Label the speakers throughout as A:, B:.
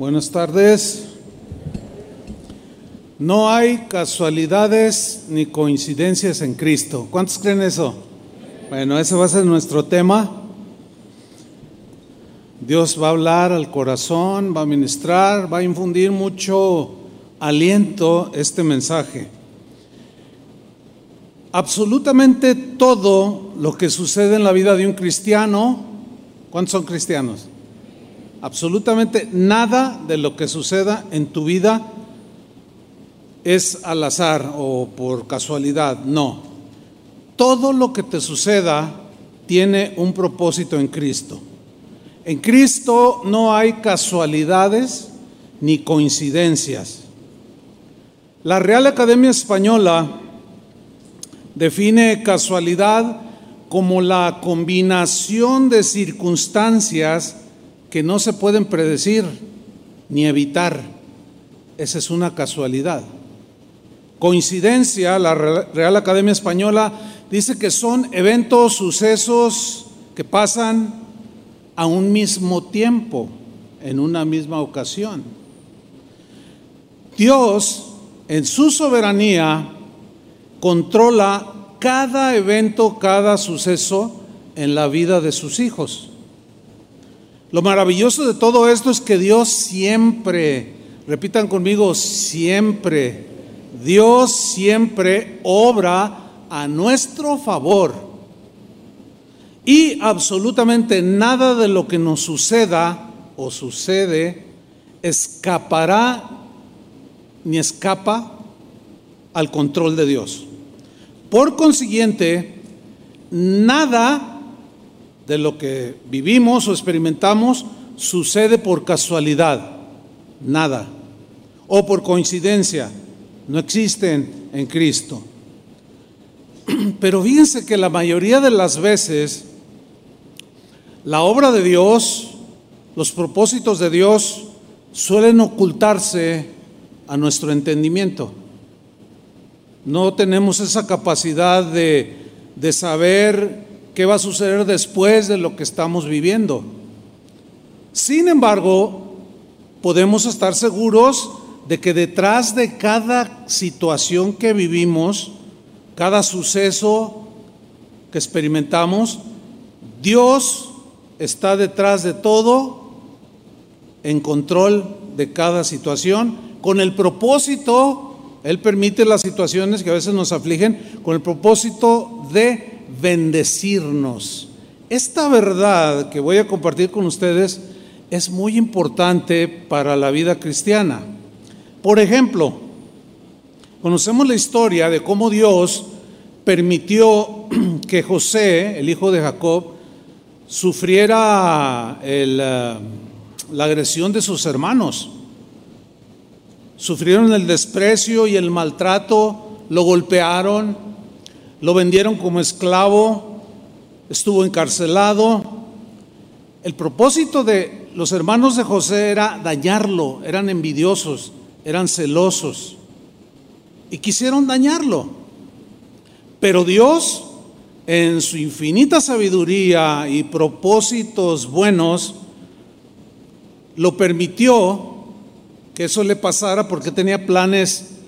A: Buenas tardes. No hay casualidades ni coincidencias en Cristo. ¿Cuántos creen eso? Bueno, ese va a ser nuestro tema. Dios va a hablar al corazón, va a ministrar, va a infundir mucho aliento este mensaje. Absolutamente todo lo que sucede en la vida de un cristiano, ¿cuántos son cristianos? Absolutamente nada de lo que suceda en tu vida es al azar o por casualidad, no. Todo lo que te suceda tiene un propósito en Cristo. En Cristo no hay casualidades ni coincidencias. La Real Academia Española define casualidad como la combinación de circunstancias que no se pueden predecir ni evitar. Esa es una casualidad. Coincidencia, la Real Academia Española dice que son eventos, sucesos que pasan a un mismo tiempo, en una misma ocasión. Dios, en su soberanía, controla cada evento, cada suceso en la vida de sus hijos. Lo maravilloso de todo esto es que Dios siempre, repitan conmigo, siempre, Dios siempre obra a nuestro favor. Y absolutamente nada de lo que nos suceda o sucede escapará ni escapa al control de Dios. Por consiguiente, nada de lo que vivimos o experimentamos sucede por casualidad, nada, o por coincidencia, no existen en Cristo. Pero fíjense que la mayoría de las veces la obra de Dios, los propósitos de Dios suelen ocultarse a nuestro entendimiento. No tenemos esa capacidad de, de saber qué va a suceder después de lo que estamos viviendo. Sin embargo, podemos estar seguros de que detrás de cada situación que vivimos, cada suceso que experimentamos, Dios está detrás de todo, en control de cada situación, con el propósito, Él permite las situaciones que a veces nos afligen, con el propósito de bendecirnos. Esta verdad que voy a compartir con ustedes es muy importante para la vida cristiana. Por ejemplo, conocemos la historia de cómo Dios permitió que José, el hijo de Jacob, sufriera eh, la agresión de sus hermanos. Sufrieron el desprecio y el maltrato, lo golpearon, lo vendieron como esclavo, estuvo encarcelado. El propósito de los hermanos de José era dañarlo, eran envidiosos, eran celosos y quisieron dañarlo. Pero Dios, en su infinita sabiduría y propósitos buenos, lo permitió que eso le pasara porque tenía planes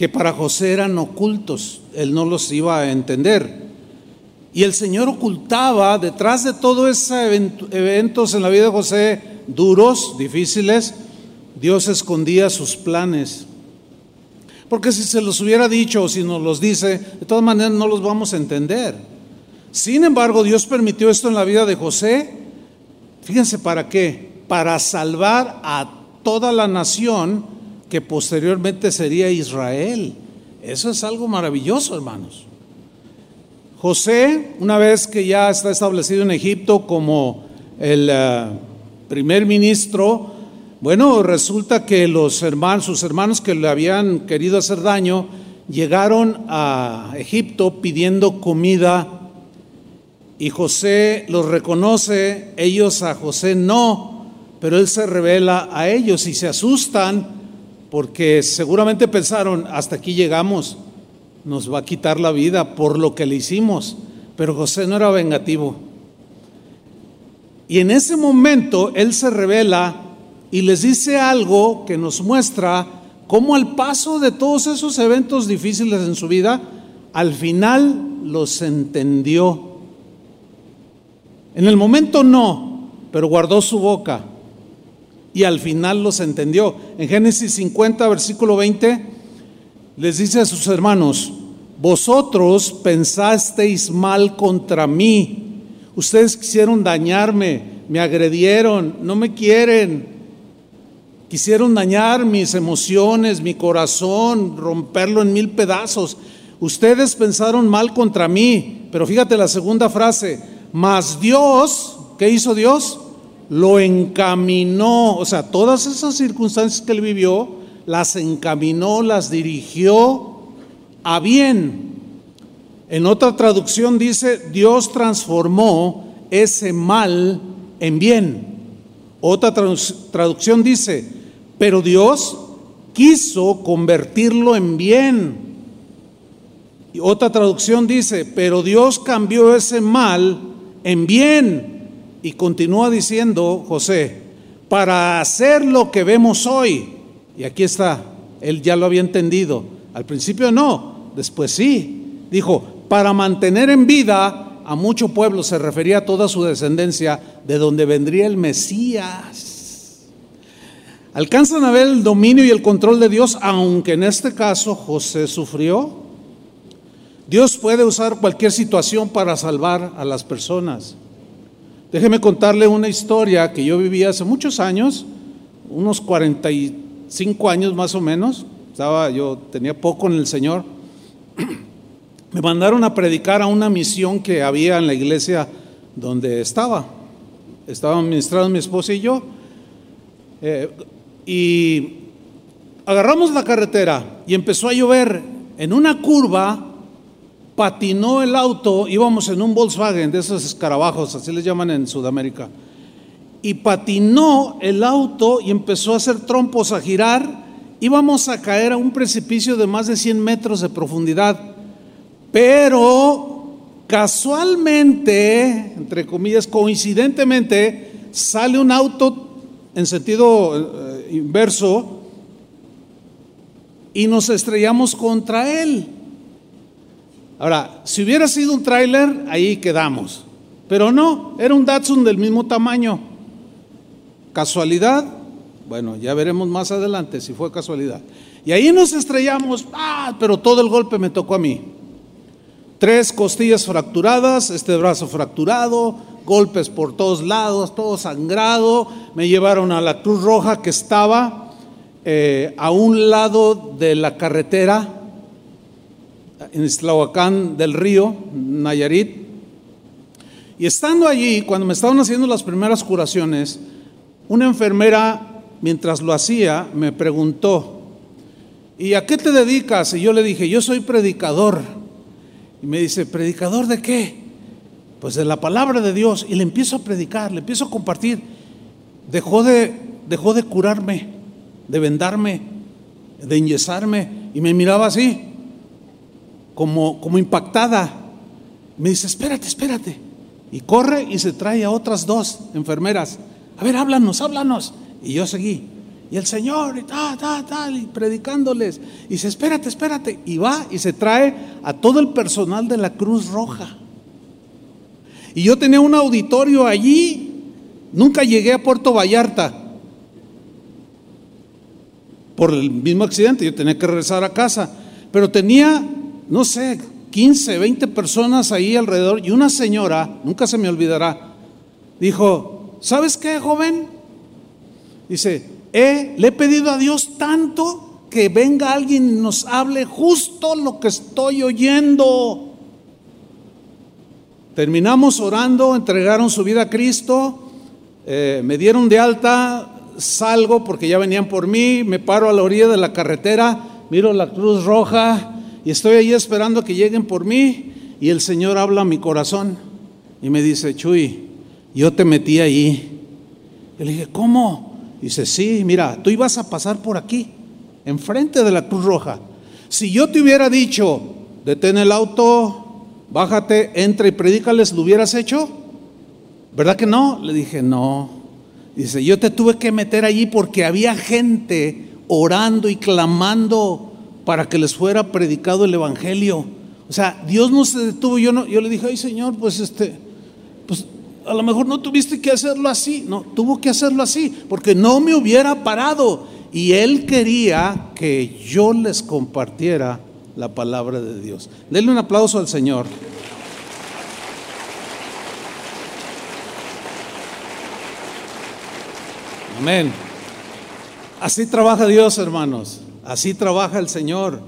A: que para José eran ocultos, él no los iba a entender. Y el Señor ocultaba detrás de todos esos eventos en la vida de José duros, difíciles, Dios escondía sus planes. Porque si se los hubiera dicho o si nos los dice, de todas maneras no los vamos a entender. Sin embargo, Dios permitió esto en la vida de José. Fíjense para qué. Para salvar a toda la nación que posteriormente sería Israel. Eso es algo maravilloso, hermanos. José, una vez que ya está establecido en Egipto como el eh, primer ministro, bueno, resulta que los hermanos, sus hermanos que le habían querido hacer daño, llegaron a Egipto pidiendo comida y José los reconoce, ellos a José no, pero él se revela a ellos y se asustan porque seguramente pensaron, hasta aquí llegamos, nos va a quitar la vida por lo que le hicimos, pero José no era vengativo. Y en ese momento él se revela y les dice algo que nos muestra cómo al paso de todos esos eventos difíciles en su vida, al final los entendió. En el momento no, pero guardó su boca y al final los entendió. En Génesis 50, versículo 20, les dice a sus hermanos, vosotros pensasteis mal contra mí, ustedes quisieron dañarme, me agredieron, no me quieren, quisieron dañar mis emociones, mi corazón, romperlo en mil pedazos. Ustedes pensaron mal contra mí, pero fíjate la segunda frase, mas Dios, ¿qué hizo Dios? Lo encaminó, o sea, todas esas circunstancias que él vivió, las encaminó, las dirigió a bien. En otra traducción dice, Dios transformó ese mal en bien. Otra traducción dice, pero Dios quiso convertirlo en bien. Y otra traducción dice, pero Dios cambió ese mal en bien. Y continúa diciendo José, para hacer lo que vemos hoy. Y aquí está, él ya lo había entendido. Al principio no, después sí. Dijo, para mantener en vida a mucho pueblo, se refería a toda su descendencia, de donde vendría el Mesías. Alcanzan a ver el dominio y el control de Dios, aunque en este caso José sufrió. Dios puede usar cualquier situación para salvar a las personas. Déjeme contarle una historia que yo viví hace muchos años, unos 45 años más o menos. Estaba, yo tenía poco en el Señor. Me mandaron a predicar a una misión que había en la iglesia donde estaba. Estaba ministrando mi esposa y yo. Eh, y agarramos la carretera y empezó a llover. En una curva patinó el auto, íbamos en un Volkswagen de esos escarabajos, así les llaman en Sudamérica, y patinó el auto y empezó a hacer trompos, a girar, íbamos a caer a un precipicio de más de 100 metros de profundidad, pero casualmente, entre comillas, coincidentemente, sale un auto en sentido eh, inverso y nos estrellamos contra él. Ahora, si hubiera sido un tráiler, ahí quedamos. Pero no, era un Datsun del mismo tamaño. ¿Casualidad? Bueno, ya veremos más adelante si fue casualidad. Y ahí nos estrellamos, ah, pero todo el golpe me tocó a mí. Tres costillas fracturadas, este brazo fracturado, golpes por todos lados, todo sangrado. Me llevaron a la Cruz Roja que estaba eh, a un lado de la carretera en Islahuacán del Río, Nayarit. Y estando allí, cuando me estaban haciendo las primeras curaciones, una enfermera, mientras lo hacía, me preguntó, ¿y a qué te dedicas? Y yo le dije, yo soy predicador. Y me dice, ¿predicador de qué? Pues de la palabra de Dios. Y le empiezo a predicar, le empiezo a compartir. Dejó de, dejó de curarme, de vendarme, de enyesarme. Y me miraba así como, impactada. Me dice, espérate, espérate. Y corre y se trae a otras dos enfermeras. A ver, háblanos, háblanos. Y yo seguí. Y el Señor, y tal, tal, tal, y predicándoles. Y dice, espérate, espérate. Y va y se trae a todo el personal de la Cruz Roja. Y yo tenía un auditorio allí. Nunca llegué a Puerto Vallarta. Por el mismo accidente, yo tenía que regresar a casa. Pero tenía no sé, 15, 20 personas ahí alrededor y una señora, nunca se me olvidará, dijo, ¿sabes qué, joven? Dice, le he pedido a Dios tanto que venga alguien y nos hable justo lo que estoy oyendo. Terminamos orando, entregaron su vida a Cristo, eh, me dieron de alta, salgo porque ya venían por mí, me paro a la orilla de la carretera, miro la cruz roja, y estoy ahí esperando que lleguen por mí y el Señor habla a mi corazón y me dice, Chuy, yo te metí ahí. Le dije, ¿cómo? dice, sí, mira, tú ibas a pasar por aquí, enfrente de la Cruz Roja. Si yo te hubiera dicho, detén el auto, bájate, entra y predícales, ¿lo hubieras hecho? ¿Verdad que no? Le dije, no. Dice, yo te tuve que meter allí porque había gente orando y clamando para que les fuera predicado el Evangelio. O sea, Dios no se detuvo. Yo, no, yo le dije, ay Señor, pues este, pues a lo mejor no tuviste que hacerlo así. No, tuvo que hacerlo así, porque no me hubiera parado. Y Él quería que yo les compartiera la palabra de Dios. Denle un aplauso al Señor. Amén. Así trabaja Dios, hermanos. Así trabaja el Señor.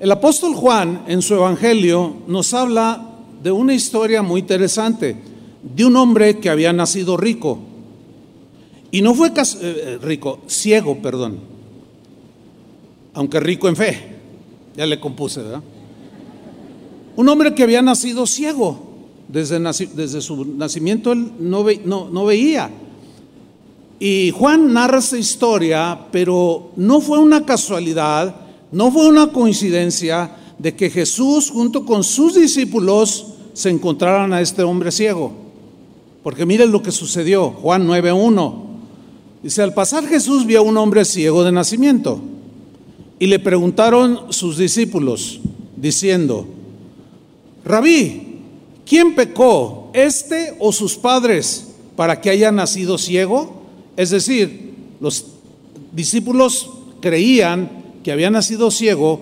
A: El apóstol Juan en su Evangelio nos habla de una historia muy interesante, de un hombre que había nacido rico. Y no fue eh, eh, rico, ciego, perdón. Aunque rico en fe. Ya le compuse, ¿verdad? Un hombre que había nacido ciego. Desde, desde su nacimiento él no, no, no veía. Y Juan narra esta historia, pero no fue una casualidad, no fue una coincidencia de que Jesús junto con sus discípulos se encontraran a este hombre ciego. Porque miren lo que sucedió, Juan 9.1. Dice, al pasar Jesús vio a un hombre ciego de nacimiento y le preguntaron sus discípulos, diciendo, Rabí, ¿quién pecó, este o sus padres, para que haya nacido ciego? Es decir, los discípulos creían que había nacido ciego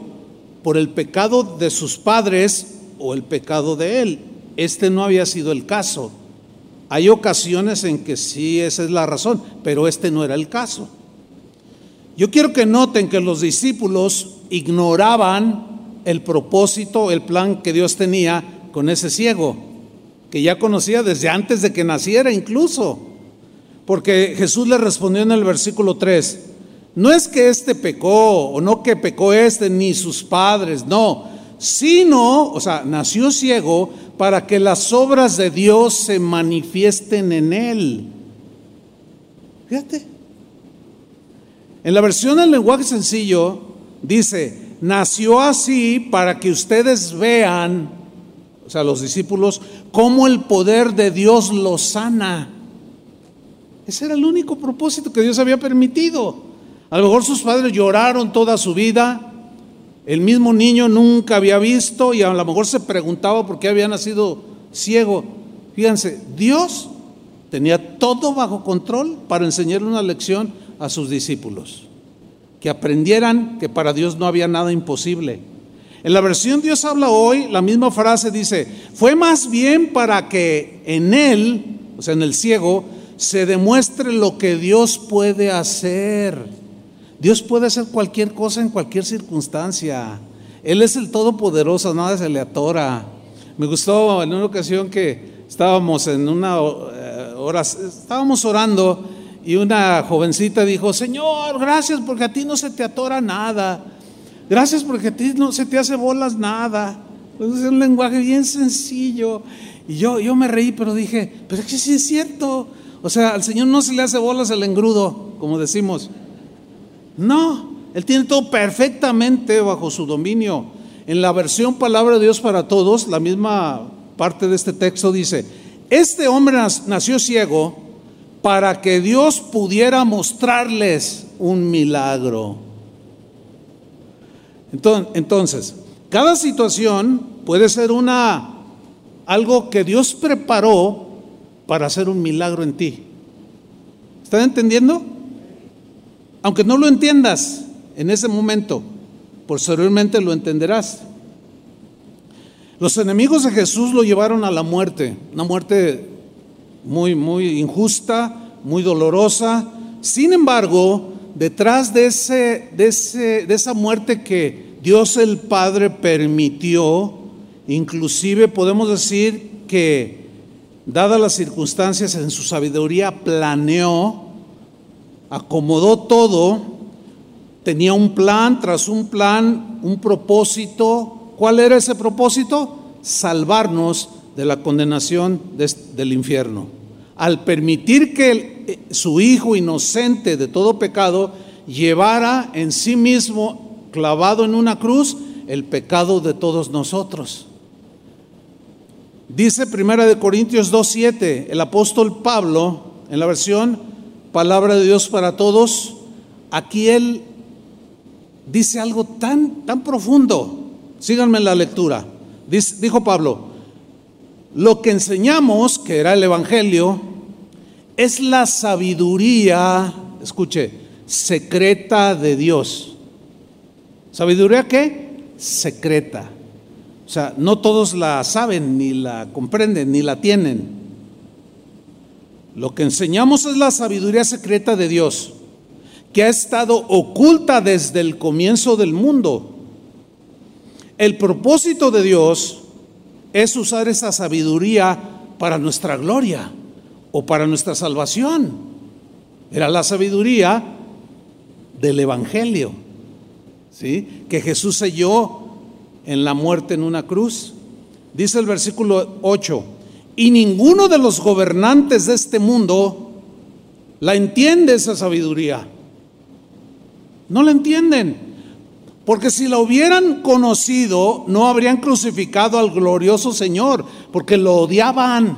A: por el pecado de sus padres o el pecado de él. Este no había sido el caso. Hay ocasiones en que sí, esa es la razón, pero este no era el caso. Yo quiero que noten que los discípulos ignoraban el propósito, el plan que Dios tenía con ese ciego, que ya conocía desde antes de que naciera incluso. Porque Jesús le respondió en el versículo 3, no es que este pecó o no que pecó este ni sus padres, no, sino, o sea, nació ciego para que las obras de Dios se manifiesten en él. Fíjate. En la versión del lenguaje sencillo dice, nació así para que ustedes vean, o sea, los discípulos, cómo el poder de Dios lo sana. Ese era el único propósito que Dios había permitido. A lo mejor sus padres lloraron toda su vida. El mismo niño nunca había visto y a lo mejor se preguntaba por qué había nacido ciego. Fíjense, Dios tenía todo bajo control para enseñarle una lección a sus discípulos. Que aprendieran que para Dios no había nada imposible. En la versión Dios habla hoy, la misma frase dice, fue más bien para que en él, o sea, en el ciego, se demuestre lo que Dios puede hacer. Dios puede hacer cualquier cosa en cualquier circunstancia. Él es el Todopoderoso, nada se le atora. Me gustó en una ocasión que estábamos en una eh, hora, estábamos orando y una jovencita dijo, Señor, gracias porque a ti no se te atora nada. Gracias porque a ti no se te hace bolas nada. Es un lenguaje bien sencillo. Y yo, yo me reí, pero dije, pero es que sí es cierto. O sea, al Señor no se le hace bolas el engrudo, como decimos. No, Él tiene todo perfectamente bajo su dominio. En la versión Palabra de Dios para Todos, la misma parte de este texto dice, este hombre nació ciego para que Dios pudiera mostrarles un milagro. Entonces, cada situación puede ser una algo que Dios preparó para hacer un milagro en ti. ¿Están entendiendo? Aunque no lo entiendas en ese momento, posteriormente lo entenderás. Los enemigos de Jesús lo llevaron a la muerte, una muerte muy, muy injusta, muy dolorosa. Sin embargo, detrás de, ese, de, ese, de esa muerte que Dios el Padre permitió, inclusive podemos decir que dadas las circunstancias, en su sabiduría planeó, acomodó todo, tenía un plan tras un plan, un propósito. ¿Cuál era ese propósito? Salvarnos de la condenación del infierno. Al permitir que eh, su Hijo inocente de todo pecado llevara en sí mismo, clavado en una cruz, el pecado de todos nosotros. Dice Primera de Corintios 2:7, el apóstol Pablo en la versión Palabra de Dios para Todos, aquí él dice algo tan, tan profundo. Síganme en la lectura. dijo Pablo, lo que enseñamos, que era el Evangelio, es la sabiduría, escuche, secreta de Dios. ¿Sabiduría qué? Secreta. O sea, no todos la saben, ni la comprenden, ni la tienen. Lo que enseñamos es la sabiduría secreta de Dios, que ha estado oculta desde el comienzo del mundo. El propósito de Dios es usar esa sabiduría para nuestra gloria o para nuestra salvación. Era la sabiduría del Evangelio, ¿sí? que Jesús selló en la muerte en una cruz. Dice el versículo 8, y ninguno de los gobernantes de este mundo la entiende esa sabiduría. No la entienden. Porque si la hubieran conocido, no habrían crucificado al glorioso Señor, porque lo odiaban.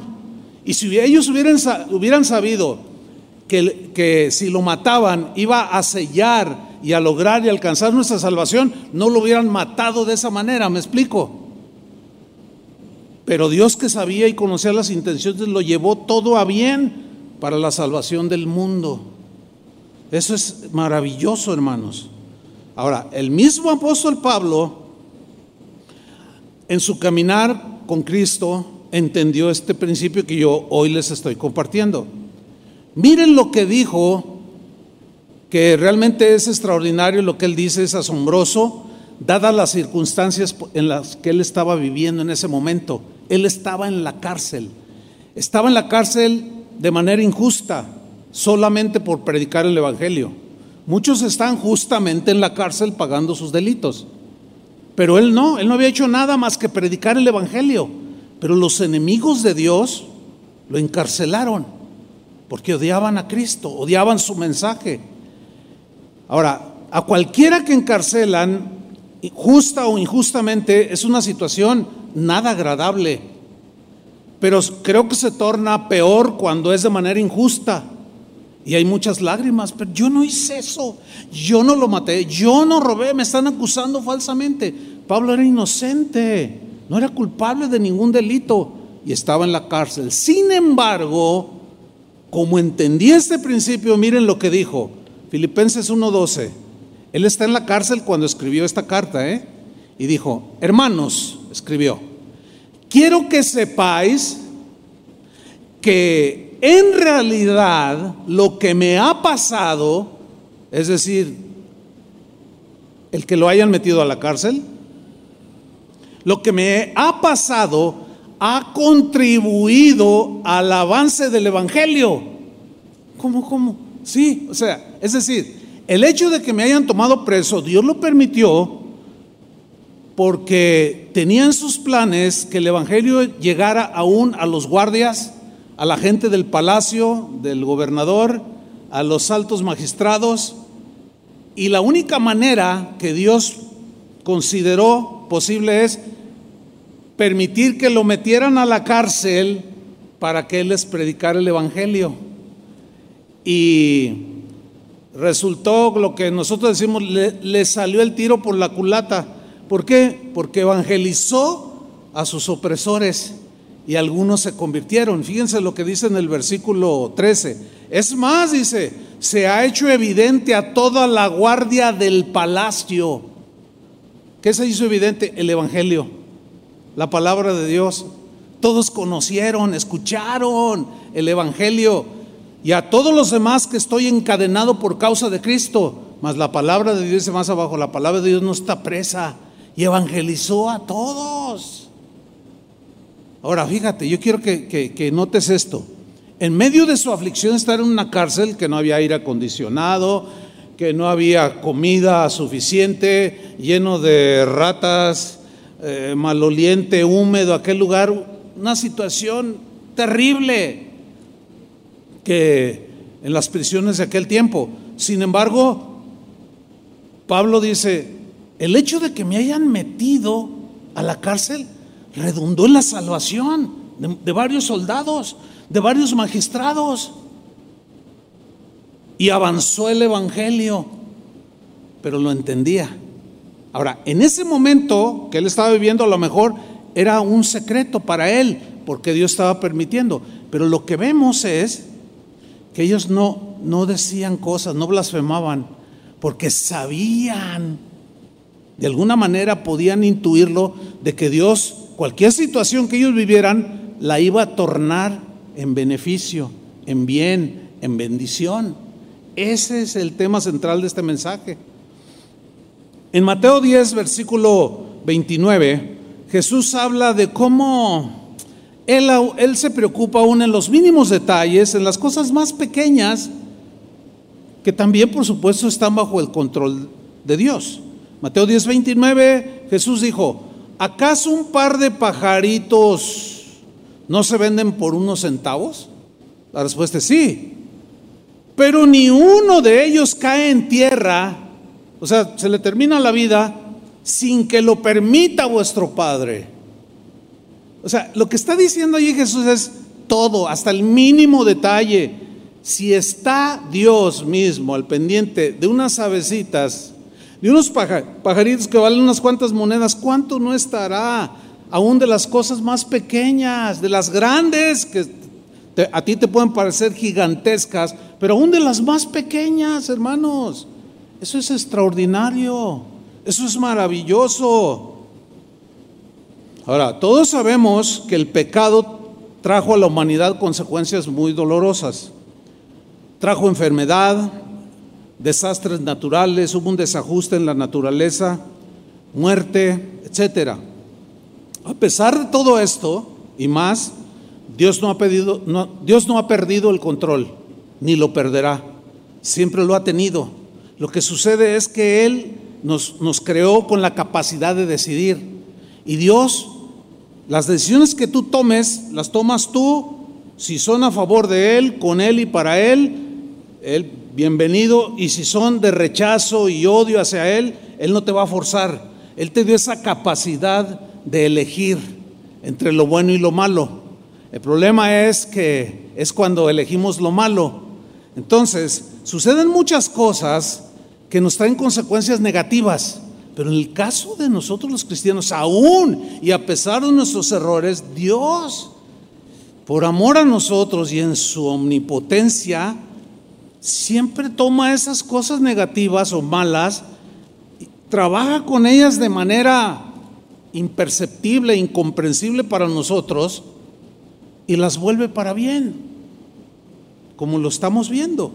A: Y si ellos hubieran, sabido que si lo mataban iba a sellar y a lograr y alcanzar nuestra salvación, no lo hubieran matado de esa manera, ¿me explico? Pero Dios que sabía y conocía las intenciones lo llevó todo a bien para la salvación del mundo. Eso es maravilloso, hermanos. Ahora, el mismo apóstol Pablo, en su caminar con Cristo, entendió este principio que yo hoy les estoy compartiendo. Miren lo que dijo, que realmente es extraordinario, lo que él dice es asombroso, dadas las circunstancias en las que él estaba viviendo en ese momento. Él estaba en la cárcel, estaba en la cárcel de manera injusta, solamente por predicar el Evangelio. Muchos están justamente en la cárcel pagando sus delitos. Pero él no, él no había hecho nada más que predicar el Evangelio. Pero los enemigos de Dios lo encarcelaron porque odiaban a Cristo, odiaban su mensaje. Ahora, a cualquiera que encarcelan, justa o injustamente, es una situación nada agradable. Pero creo que se torna peor cuando es de manera injusta. Y hay muchas lágrimas, pero yo no hice eso, yo no lo maté, yo no robé, me están acusando falsamente. Pablo era inocente, no era culpable de ningún delito y estaba en la cárcel. Sin embargo, como entendí este principio, miren lo que dijo, Filipenses 1:12. Él está en la cárcel cuando escribió esta carta, ¿eh? Y dijo, hermanos, escribió, quiero que sepáis que en realidad lo que me ha pasado, es decir, el que lo hayan metido a la cárcel, lo que me ha pasado ha contribuido al avance del Evangelio. ¿Cómo, cómo? Sí, o sea, es decir, el hecho de que me hayan tomado preso, Dios lo permitió porque tenían sus planes que el Evangelio llegara aún a los guardias a la gente del palacio, del gobernador, a los altos magistrados, y la única manera que Dios consideró posible es permitir que lo metieran a la cárcel para que él les predicara el Evangelio. Y resultó lo que nosotros decimos, le, le, salió el tiro por la culata. ¿Por qué? Porque evangelizó a sus opresores y algunos se convirtieron. Fíjense lo que dice en el versículo 13. Es más, dice, se ha hecho evidente a toda la guardia del palacio. ¿Qué se hizo evidente? El Evangelio, la palabra de Dios. Todos conocieron, escucharon el Evangelio. Y a todos los demás que estoy encadenado por causa de Cristo. Mas la palabra de Dios dice más abajo, la palabra de Dios no está presa. Y evangelizó a todos. Ahora, fíjate, yo quiero que, notes esto. En medio de su aflicción estar en una cárcel que no había aire acondicionado, que no había comida suficiente, lleno de ratas, eh, maloliente, húmedo, aquel lugar, una situación terrible que en las prisiones de aquel tiempo. Sin embargo, Pablo dice, el hecho de que me hayan metido a la cárcel redundó en la salvación de, varios soldados, de varios magistrados. y avanzó el Evangelio, pero lo entendía. Ahora, en ese momento que él estaba viviendo, a lo mejor era un secreto para él, porque Dios estaba permitiendo. Pero lo que vemos es que ellos no, no decían cosas, no blasfemaban, porque sabían, de alguna manera podían intuirlo, de que Dios, cualquier situación que ellos vivieran, la iba a tornar en beneficio, en bien, en bendición. Ese es el tema central de este mensaje. En Mateo 10, versículo 29, Jesús habla de cómo él, se preocupa aún en los mínimos detalles, en las cosas más pequeñas, que también por supuesto están bajo el control de Dios. Mateo 10, 29, Jesús dijo, ¿acaso un par de pajaritos no se venden por unos centavos? La respuesta es sí, pero ni uno de ellos cae en tierra o sea, se le termina la vida sin que lo permita vuestro Padre. O sea, lo que está diciendo allí Jesús es todo, hasta el mínimo detalle. Si está Dios mismo al pendiente de unas avecitas, de unos pajaritos que valen unas cuantas monedas, ¿cuánto no estará aún de las cosas más pequeñas, de las grandes que a ti te pueden parecer gigantescas, pero aún de las más pequeñas, hermanos? Eso es extraordinario, eso es maravilloso. Ahora, todos sabemos que el pecado trajo a la humanidad consecuencias muy dolorosas. Trajo enfermedad, desastres naturales, hubo un desajuste en la naturaleza, muerte, etc. A pesar de todo esto y más, Dios no ha, pedido, Dios no ha perdido el control, ni lo perderá. Siempre lo ha tenido. Lo que sucede es que Él nos, nos creó con la capacidad de decidir. Y Dios, las decisiones que tú tomes, las tomas tú, si son a favor de Él, con Él y para Él, Él bienvenido. Y si son de rechazo y odio hacia Él, Él no te va a forzar. Él te dio esa capacidad de elegir entre lo bueno y lo malo. El problema es que es cuando elegimos lo malo. Entonces, suceden muchas cosas que nos traen consecuencias negativas. Pero en el caso de nosotros los cristianos, aún y a pesar de nuestros errores, Dios, por amor a nosotros y en su omnipotencia, siempre toma esas cosas negativas o malas, trabaja con ellas de manera imperceptible, incomprensible para nosotros, y las vuelve para bien, como lo estamos viendo.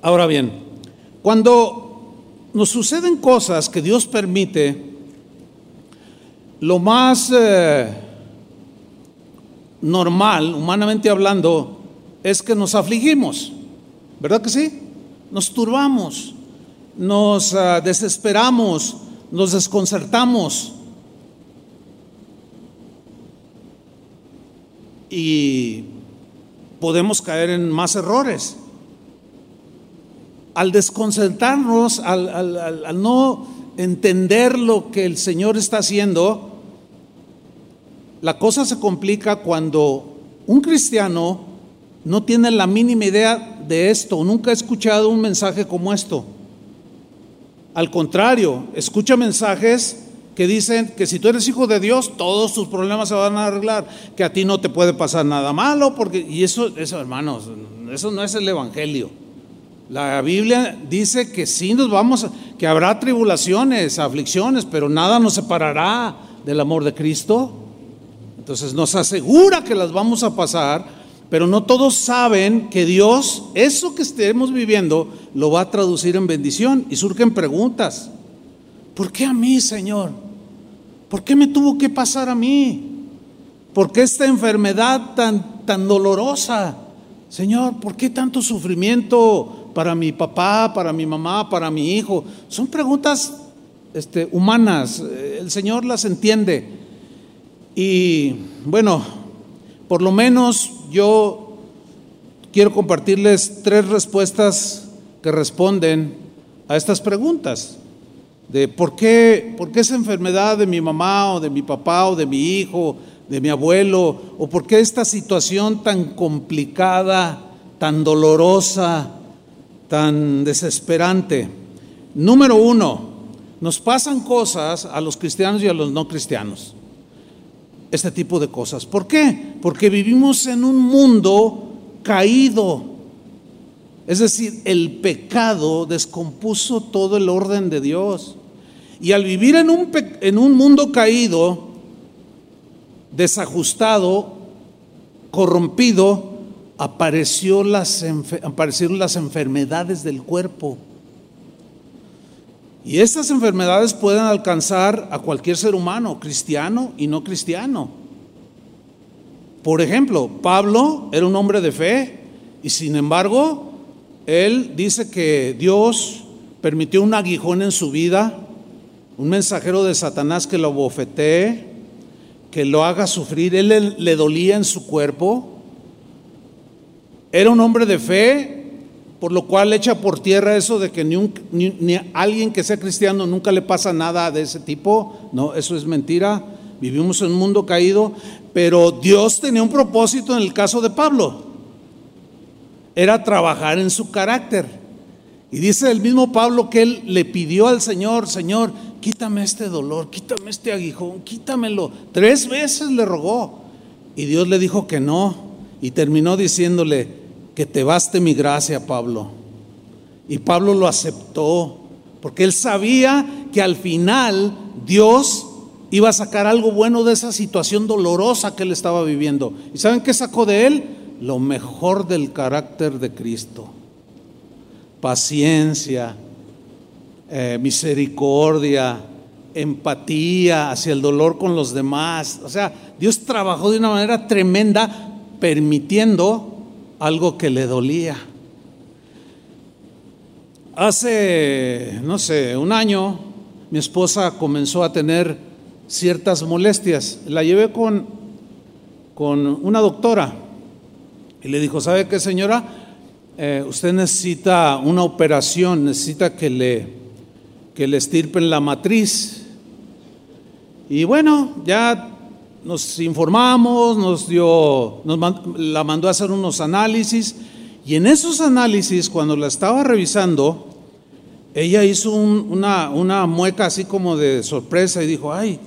A: Ahora bien, cuando nos suceden cosas que Dios permite, lo más eh, normal, humanamente hablando, es que nos afligimos, ¿verdad que sí? Nos turbamos, nos ah, desesperamos, nos desconcertamos. Y podemos caer en más errores al desconcentrarnos, al, no entender lo que el Señor está haciendo, la cosa se complica cuando un cristiano no tiene la mínima idea de esto, nunca ha escuchado un mensaje como esto. Al contrario, escucha mensajes que dicen que si tú eres hijo de Dios, todos tus problemas se van a arreglar, que a ti no te puede pasar nada malo, porque, y eso, eso hermanos, eso no es el Evangelio. La Biblia dice que sí nos vamos, que habrá tribulaciones, aflicciones, pero nada nos separará del amor de Cristo. Entonces nos asegura que las vamos a pasar, pero no todos saben que Dios, eso que estemos viviendo, lo va a traducir en bendición. Y surgen preguntas. ¿Por qué a mí, Señor? ¿Por qué me tuvo que pasar a mí? ¿Por qué esta enfermedad tan, tan dolorosa? Señor, ¿por qué tanto sufrimiento? Para mi papá, para mi mamá, para mi hijo. Son preguntas este, humanas, eh, el Señor las entiende. Y bueno, por lo menos yo quiero compartirles tres respuestas que responden a estas preguntas. De por qué, por qué esa enfermedad de mi mamá o de mi papá o de mi hijo de mi abuelo, o por qué esta situación tan complicada, tan dolorosa, tan desesperante. Número uno, nos pasan cosas a los cristianos y a los no cristianos. Este tipo de cosas. ¿Por qué? Porque vivimos en un mundo caído. Es decir, el pecado descompuso todo el orden de Dios. Y al vivir en un, en un mundo caído, desajustado, corrompido, apareció las, aparecieron las enfermedades del cuerpo. Y estas enfermedades pueden alcanzar a cualquier ser humano, cristiano y no cristiano. Por ejemplo, Pablo era un hombre de fe y sin embargo, él dice que Dios permitió un aguijón en su vida, un mensajero de Satanás que lo bofetee, que lo haga sufrir, él le, dolía en su cuerpo. Era un hombre de fe, por lo cual echa por tierra eso de que ni, a alguien que sea cristiano nunca le pasa nada de ese tipo. No, eso es mentira. Vivimos en un mundo caído, pero Dios tenía un propósito en el caso de Pablo. Era trabajar en su carácter. Y dice el mismo Pablo que él le pidió al Señor, Señor, quítame este dolor, quítame este aguijón, quítamelo. Tres veces le rogó. Y Dios le dijo que no. Y terminó diciéndole, que te baste mi gracia, Pablo. Y Pablo lo aceptó, porque él sabía que al final Dios iba a sacar algo bueno de esa situación dolorosa que él estaba viviendo. ¿Y saben qué sacó de él? Lo mejor del carácter de Cristo. Paciencia, eh, misericordia, empatía hacia el dolor con los demás. O sea, Dios trabajó de una manera tremenda permitiendo algo que le dolía. Hace, no sé, un año, mi esposa comenzó a tener ciertas molestias. La llevé con, con una doctora y le dijo, ¿sabe qué señora? Eh, usted necesita una operación, necesita que le, que le estirpen la matriz. Y bueno, ya nos informamos, nos dio, la mandó a hacer unos análisis y en esos análisis, cuando la estaba revisando, ella hizo una, una mueca así como de sorpresa y dijo, ay,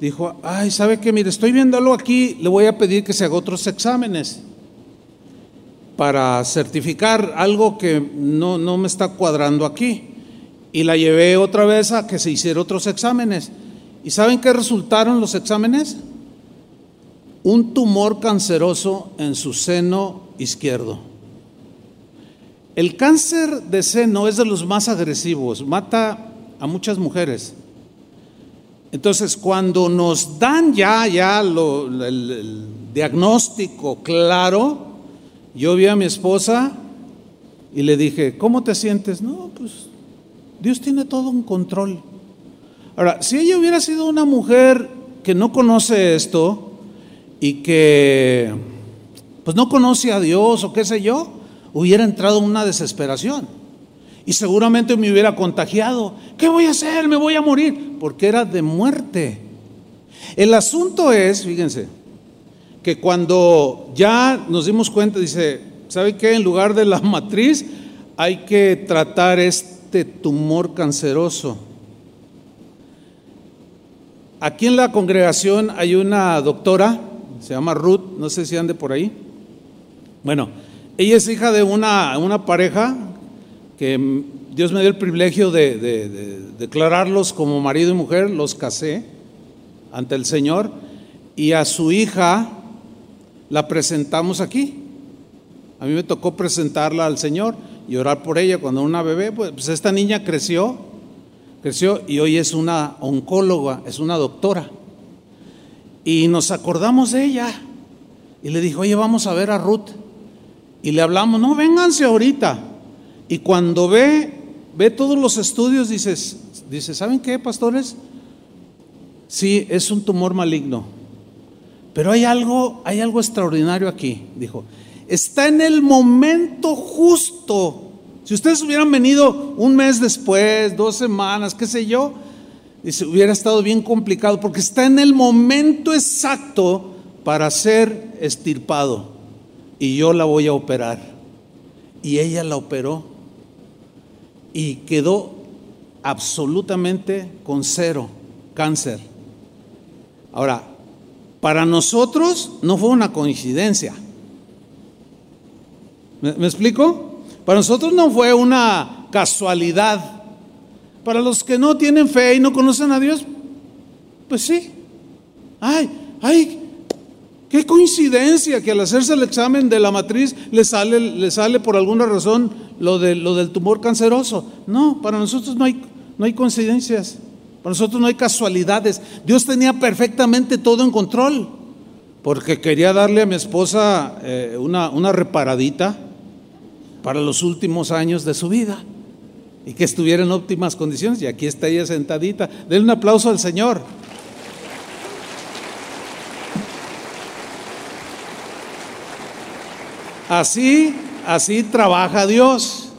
A: dijo, ay, ¿sabe qué? Mire, estoy viéndolo aquí, le voy a pedir que se haga otros exámenes para certificar algo que no, no me está cuadrando aquí. Y la llevé otra vez a que se hiciera otros exámenes. ¿Y saben qué resultaron los exámenes? Un tumor canceroso en su seno izquierdo. El cáncer de seno es de los más agresivos, mata a muchas mujeres. Entonces, cuando nos dan ya, ya el, diagnóstico claro, yo vi a mi esposa y le dije, ¿cómo te sientes? No, pues Dios tiene todo en control. Ahora, si ella hubiera sido una mujer que no conoce esto, y que pues no conoce a Dios o qué sé yo, hubiera entrado en una desesperación. Y seguramente me hubiera contagiado. ¿Qué voy a hacer? Me voy a morir. Porque era de muerte. El asunto es, fíjense, que cuando ya nos dimos cuenta, dice, ¿sabe qué? En lugar de la matriz hay que tratar este tumor canceroso. Aquí en la congregación hay una doctora se llama Ruth, no sé si ande por ahí. Bueno, ella es hija de una, una pareja que Dios me dio el privilegio de, declararlos como marido y mujer, los casé ante el Señor y a su hija la presentamos aquí. A mí me tocó presentarla al Señor y orar por ella cuando una bebé, pues, pues esta niña creció, creció y hoy es una oncóloga, es una doctora. Y nos acordamos de ella. Y le dijo, oye, vamos a ver a Ruth. Y le hablamos, no, vénganse ahorita. Y cuando ve, ve todos los estudios, dice, ¿saben qué, pastores? Sí, es un tumor maligno. Pero hay algo, hay algo extraordinario aquí, dijo. Está en el momento justo. Si ustedes hubieran venido un mes después, dos semanas, qué sé yo, Dice, hubiera estado bien complicado porque está en el momento exacto para ser estirpado y yo la voy a operar. Y ella la operó y quedó absolutamente con cero cáncer. Ahora, para nosotros no fue una coincidencia. ¿Me, ¿Me, explico? Para nosotros no fue una casualidad. Para los que no tienen fe y no conocen a Dios, pues sí. Ay, ay, qué coincidencia que al hacerse el examen de la matriz le sale, le sale por alguna razón lo, de, lo del tumor canceroso. No, para nosotros no hay, no hay coincidencias. Para nosotros no hay casualidades. Dios tenía perfectamente todo en control. Porque quería darle a mi esposa eh, una, una reparadita para los últimos años de su vida y que estuviera en óptimas condiciones. Y aquí está ella sentadita. Denle un aplauso al Señor. Así, así trabaja Dios.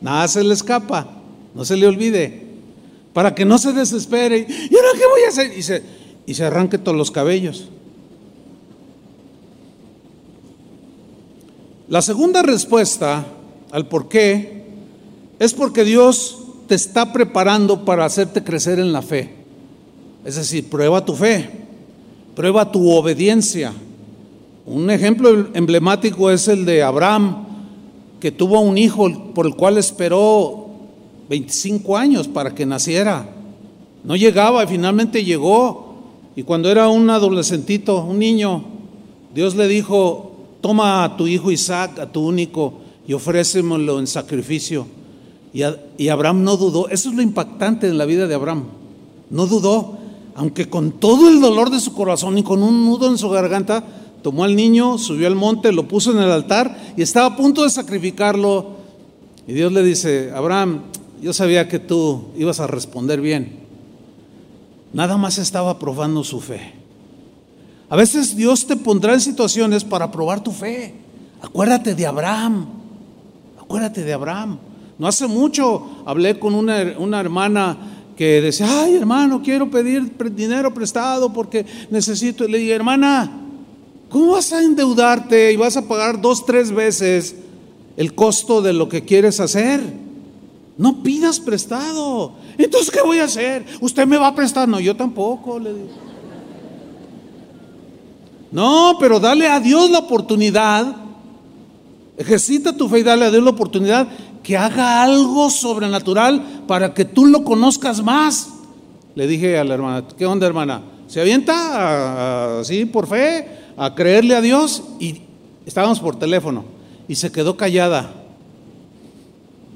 A: Nada se le escapa, no se le olvide. Para que no se desespere. ¿Y ahora qué voy a hacer? Y se, y se arranque todos los cabellos. La segunda respuesta al por qué es porque Dios te está preparando para hacerte crecer en la fe. Es decir, prueba tu fe, prueba tu obediencia. Un ejemplo emblemático es el de Abraham, que tuvo un hijo por el cual esperó 25 años para que naciera. No llegaba y finalmente llegó. Y cuando era un adolescentito, un niño, Dios le dijo, toma a tu hijo Isaac, a tu único, y ofrécemelo en sacrificio. Y, Abraham no dudó. Eso es lo impactante en la vida de Abraham. No dudó, aunque con todo el dolor de su corazón y con un nudo en su garganta, tomó al niño, subió al monte, lo puso en el altar y estaba a punto de sacrificarlo. Y Dios le dice, Abraham, yo sabía que tú ibas a responder bien. Nada más estaba probando su fe. A veces Dios te pondrá en situaciones para probar tu fe. Acuérdate de Abraham. Acuérdate de Abraham. No hace mucho hablé con una, hermana que decía, ay hermano, quiero pedir dinero prestado porque necesito. le dije, hermana, ¿cómo vas a endeudarte y vas a pagar dos, tres veces el costo de lo que quieres hacer? No pidas prestado. Entonces, ¿qué voy a hacer? ¿Usted me va a prestar? No, yo tampoco, le digo. No, pero dale a Dios la oportunidad. Ejercita tu fe y dale a Dios la oportunidad que haga algo sobrenatural para que tú lo conozcas más. Le dije a la hermana, ¿qué onda hermana? ¿Se avienta así por fe a creerle a Dios? Y estábamos por teléfono y se quedó callada.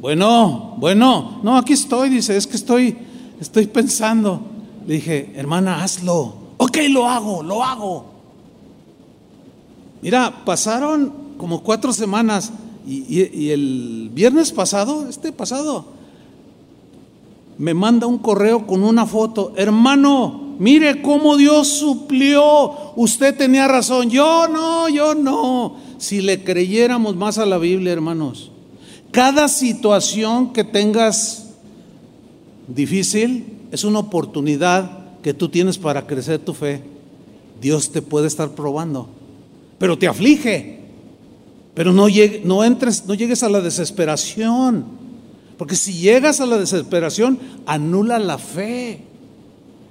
A: Bueno, bueno, no, aquí estoy, dice, es que estoy, estoy pensando. Le dije, hermana, hazlo. Ok, lo hago, lo hago. Mira, pasaron como cuatro semanas y, el viernes pasado, este pasado, me manda un correo con una foto. Hermano, mire cómo Dios suplió. Usted tenía razón. Yo no, yo no. Si le creyéramos más a la Biblia, hermanos, cada situación que tengas difícil es una oportunidad que tú tienes para crecer tu fe. Dios te puede estar probando, pero te aflige. Pero no, no, entres, no llegues a la desesperación. Porque si llegas a la desesperación, anula la fe.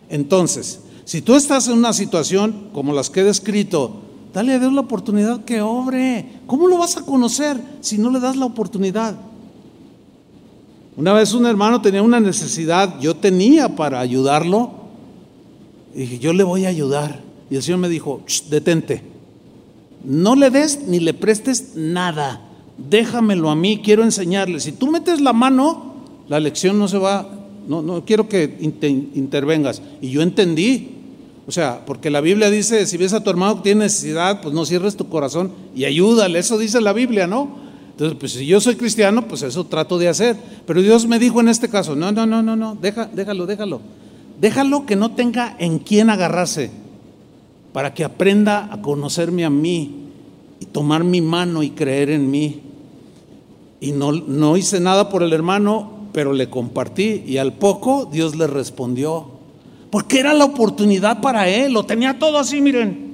A: Entonces, si tú estás en una situación como las que he descrito, dale a Dios la oportunidad que obre. ¿Cómo lo vas a conocer si no le das la oportunidad? Una vez un hermano tenía una necesidad, yo tenía para ayudarlo, y dije, yo le voy a ayudar. Y el Señor me dijo, detente. No le des ni le prestes nada. Déjamelo a mí, quiero enseñarle. Si tú metes la mano, la lección no se va, no, no quiero que intervengas. Y yo entendí. O sea, porque la Biblia dice, si ves a tu hermano que tiene necesidad, pues no cierres tu corazón y ayúdale. Eso dice la Biblia, ¿no? Entonces, pues si yo soy cristiano, pues eso trato de hacer. Pero Dios me dijo en este caso, no, no, no, no, no, deja, déjalo, déjalo. Déjalo que no tenga en quién agarrarse para que aprenda a conocerme a mí y tomar mi mano y creer en mí. Y no, no hice nada por el hermano, pero le compartí y al poco Dios le respondió. Porque era la oportunidad para él, lo tenía todo así, miren.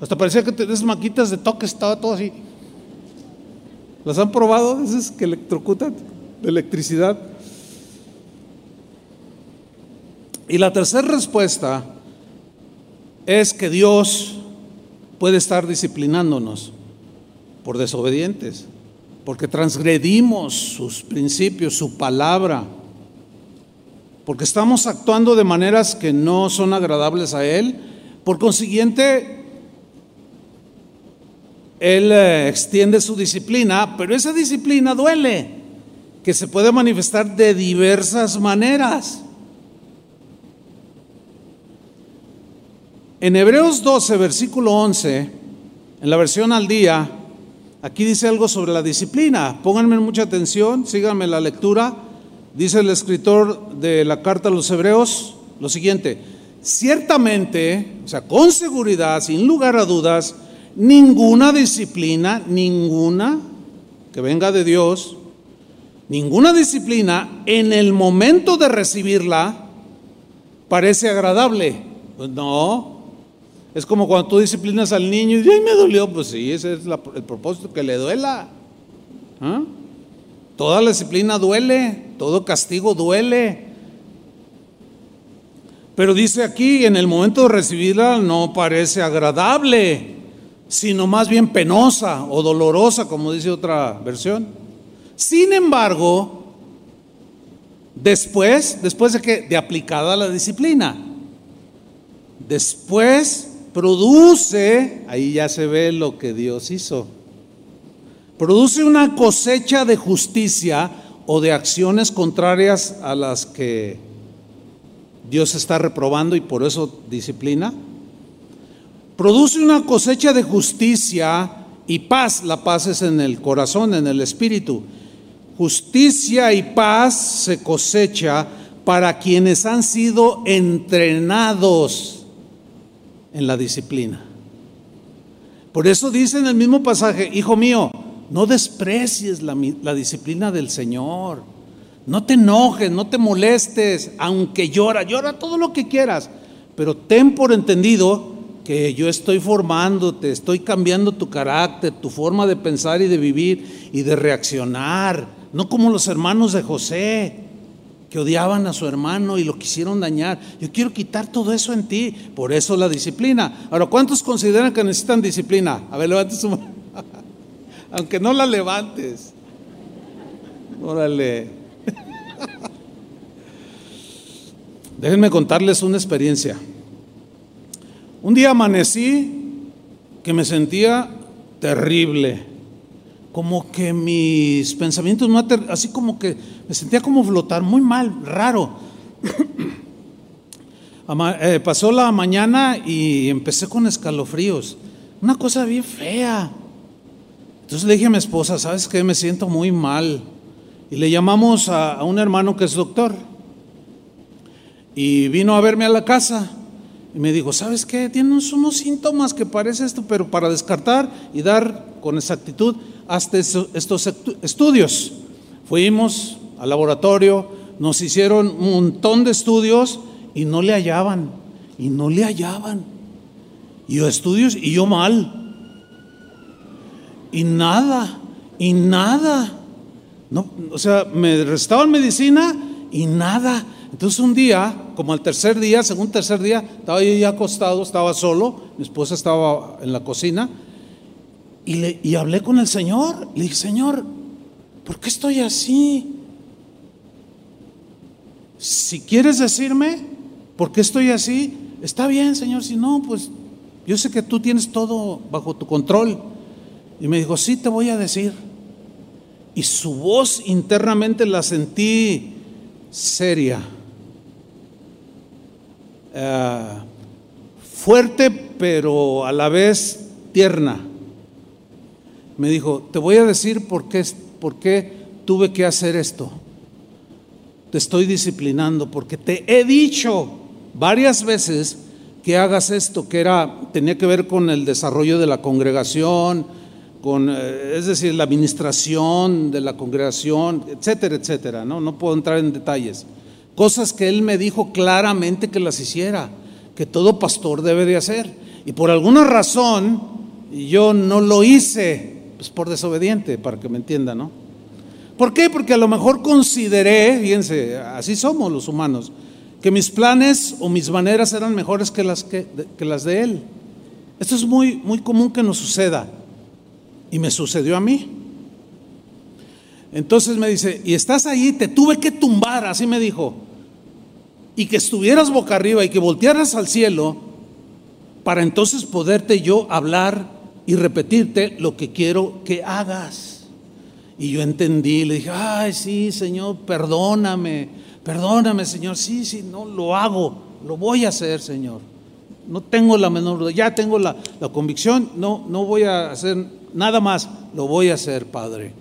A: Hasta parecía que esas maquitas de toque estaba todo así. ¿Las han probado? Esas que electrocutan de electricidad. Y la tercera respuesta es que Dios puede estar disciplinándonos por desobedientes, porque transgredimos sus principios, su palabra, porque estamos actuando de maneras que no son agradables a Él. Por consiguiente, Él eh, extiende su disciplina, pero esa disciplina duele, que se puede manifestar de diversas maneras. En Hebreos 12, versículo 11, en la versión al día, aquí dice algo sobre la disciplina. Pónganme mucha atención, síganme la lectura. Dice el escritor de la carta a los Hebreos lo siguiente, ciertamente, o sea, con seguridad, sin lugar a dudas, ninguna disciplina, ninguna que venga de Dios, ninguna disciplina en el momento de recibirla parece agradable. Pues no, es como cuando tú disciplinas al niño y dices, ay, me dolió. Pues sí, ese es el propósito, que le duela. ¿Ah? Toda la disciplina duele, todo castigo duele. Pero dice aquí, en el momento de recibirla no parece agradable, sino más bien penosa o dolorosa, como dice otra versión. Sin embargo, después, después de que de aplicada la disciplina, después produce, ahí ya se ve lo que Dios hizo, produce una cosecha de justicia o de acciones contrarias a las que Dios está reprobando y por eso disciplina. Produce una cosecha de justicia y paz. La paz es en el corazón, en el espíritu. Justicia y paz se cosecha para quienes han sido entrenados en la disciplina. Por eso dice en el mismo pasaje, hijo mío, no desprecies la, disciplina del Señor. No te enojes, no te molestes, aunque llora, llora todo lo que quieras, pero ten por entendido que yo estoy formándote, estoy cambiando tu carácter, tu forma de pensar y de vivir y de reaccionar, no como los hermanos de José, odiaban a su hermano y lo quisieron dañar. Yo quiero quitar todo eso en ti, por eso la disciplina. Ahora, ¿cuántos consideran que necesitan disciplina? A ver, levante su mano. Aunque no la levantes. Órale. Déjenme contarles una experiencia. Un día amanecí que me sentía terrible como que mis pensamientos, no así como que me sentía como flotar, muy mal, raro. Eh, pasó la mañana y empecé con escalofríos, una cosa bien fea. Entonces le dije a mi esposa, ¿sabes qué? Me siento muy mal. Y le llamamos a, a un hermano que es doctor. Y vino a verme a la casa. Y me dijo, ¿sabes qué? Tienes unos síntomas que parece esto, pero para descartar y dar con exactitud, hasta estos estudios. Fuimos al laboratorio, nos hicieron un montón de estudios y no le hallaban, y no le hallaban. Y yo estudios y yo mal. Y nada, y nada. No, o sea, me restaban medicina y nada. Entonces un día, como al tercer día, según tercer día, estaba yo ya acostado, estaba solo, mi esposa estaba en la cocina y, hablé con el Señor. Le dije, Señor, ¿por qué estoy así? Si quieres decirme por qué estoy así, está bien, Señor. Si no, pues yo sé que tú tienes todo bajo tu control. Y me dijo, sí, te voy a decir. Y su voz internamente la sentí seria, eh, fuerte, pero a la vez tierna me dijo, te voy a decir por qué, por qué tuve que hacer esto. Te estoy disciplinando porque te he dicho varias veces que hagas esto, que era, tenía que ver con el desarrollo de la congregación, con, eh, es decir, la administración de la congregación, etcétera, etcétera. ¿no? no puedo entrar en detalles. Cosas que él me dijo claramente que las hiciera, que todo pastor debe de hacer. Y por alguna razón yo no lo hice, pues por desobediente, para que me entiendan, ¿no? ¿Por qué? Porque a lo mejor consideré, fíjense, así somos los humanos, que mis planes o mis maneras eran mejores que las, que, que las de él. Esto es muy, muy común que nos suceda. Y me sucedió a mí. Entonces me dice, y estás ahí, te tuve que tumbar, así me dijo. Y que estuvieras boca arriba y que voltearas al cielo para entonces poderte yo hablar y repetirte lo que quiero que hagas. Y yo entendí, le dije, ay, sí, Señor, perdóname, perdóname, Señor, sí, sí, no, lo hago, lo voy a hacer, Señor. No tengo la menor duda, ya tengo la, la convicción, no, no voy a hacer nada más, lo voy a hacer, Padre.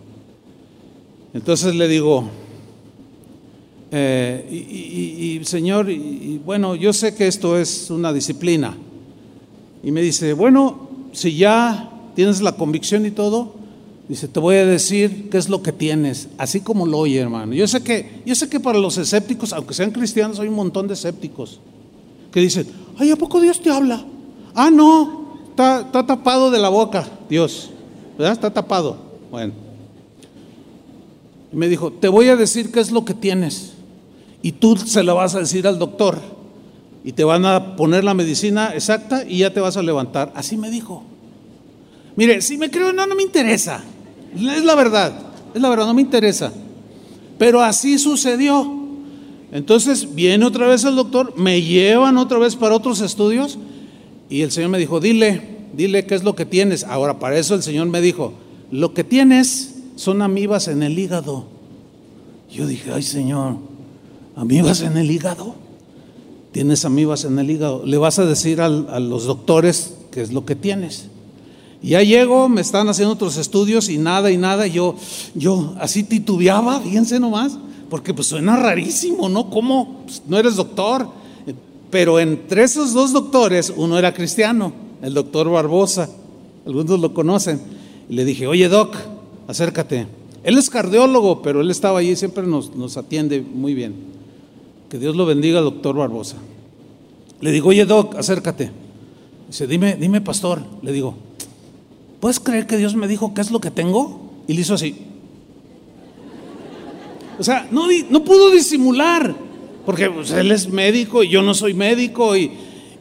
A: Entonces le digo, eh, y, Señor, y, bueno, yo sé que esto es una disciplina. Y me dice, bueno, si ya tienes la convicción y todo, dice, te voy a decir qué es lo que tienes, así como lo oye, hermano. Yo sé que, yo sé que para los escépticos, aunque sean cristianos, hay un montón de escépticos que dicen, ay, ¿a poco Dios te habla? Ah, no, está, está tapado de la boca, Dios. ¿verdad? Está tapado. Bueno. Y me dijo, te voy a decir qué es lo que tienes. Y tú se lo vas a decir al doctor. Y te van a poner la medicina exacta y ya te vas a levantar. Así me dijo. Mire, si me creo, no, no me interesa. Es la verdad. Es la verdad, no me interesa. Pero así sucedió. Entonces viene otra vez el doctor, me llevan otra vez para otros estudios y el Señor me dijo, dile, dile qué es lo que tienes. Ahora, para eso el Señor me dijo, lo que tienes son amibas en el hígado. Yo dije, ay Señor, amibas en el hígado. Tienes amibas en el hígado. Le vas a decir a los doctores qué es lo que tienes. Ya llego, me están haciendo otros estudios y nada y nada. Yo, yo así titubeaba, fíjense nomás, porque pues suena rarísimo, ¿no? ¿Cómo? Pues, no eres doctor. Pero entre esos dos doctores, uno era cristiano el doctor Barbosa, algunos lo conocen, le dije, oye doc, acércate. Él es cardiólogo, pero él estaba allí siempre nos, nos atiende muy bien. Que Dios lo bendiga, doctor Barbosa. Le digo, oye doc, acércate. Dice, dime, dime pastor. Le digo, ¿puedes creer que Dios me dijo qué es lo que tengo? Y le hizo así. O sea, no, no pudo disimular, porque pues, él es médico y yo no soy médico y,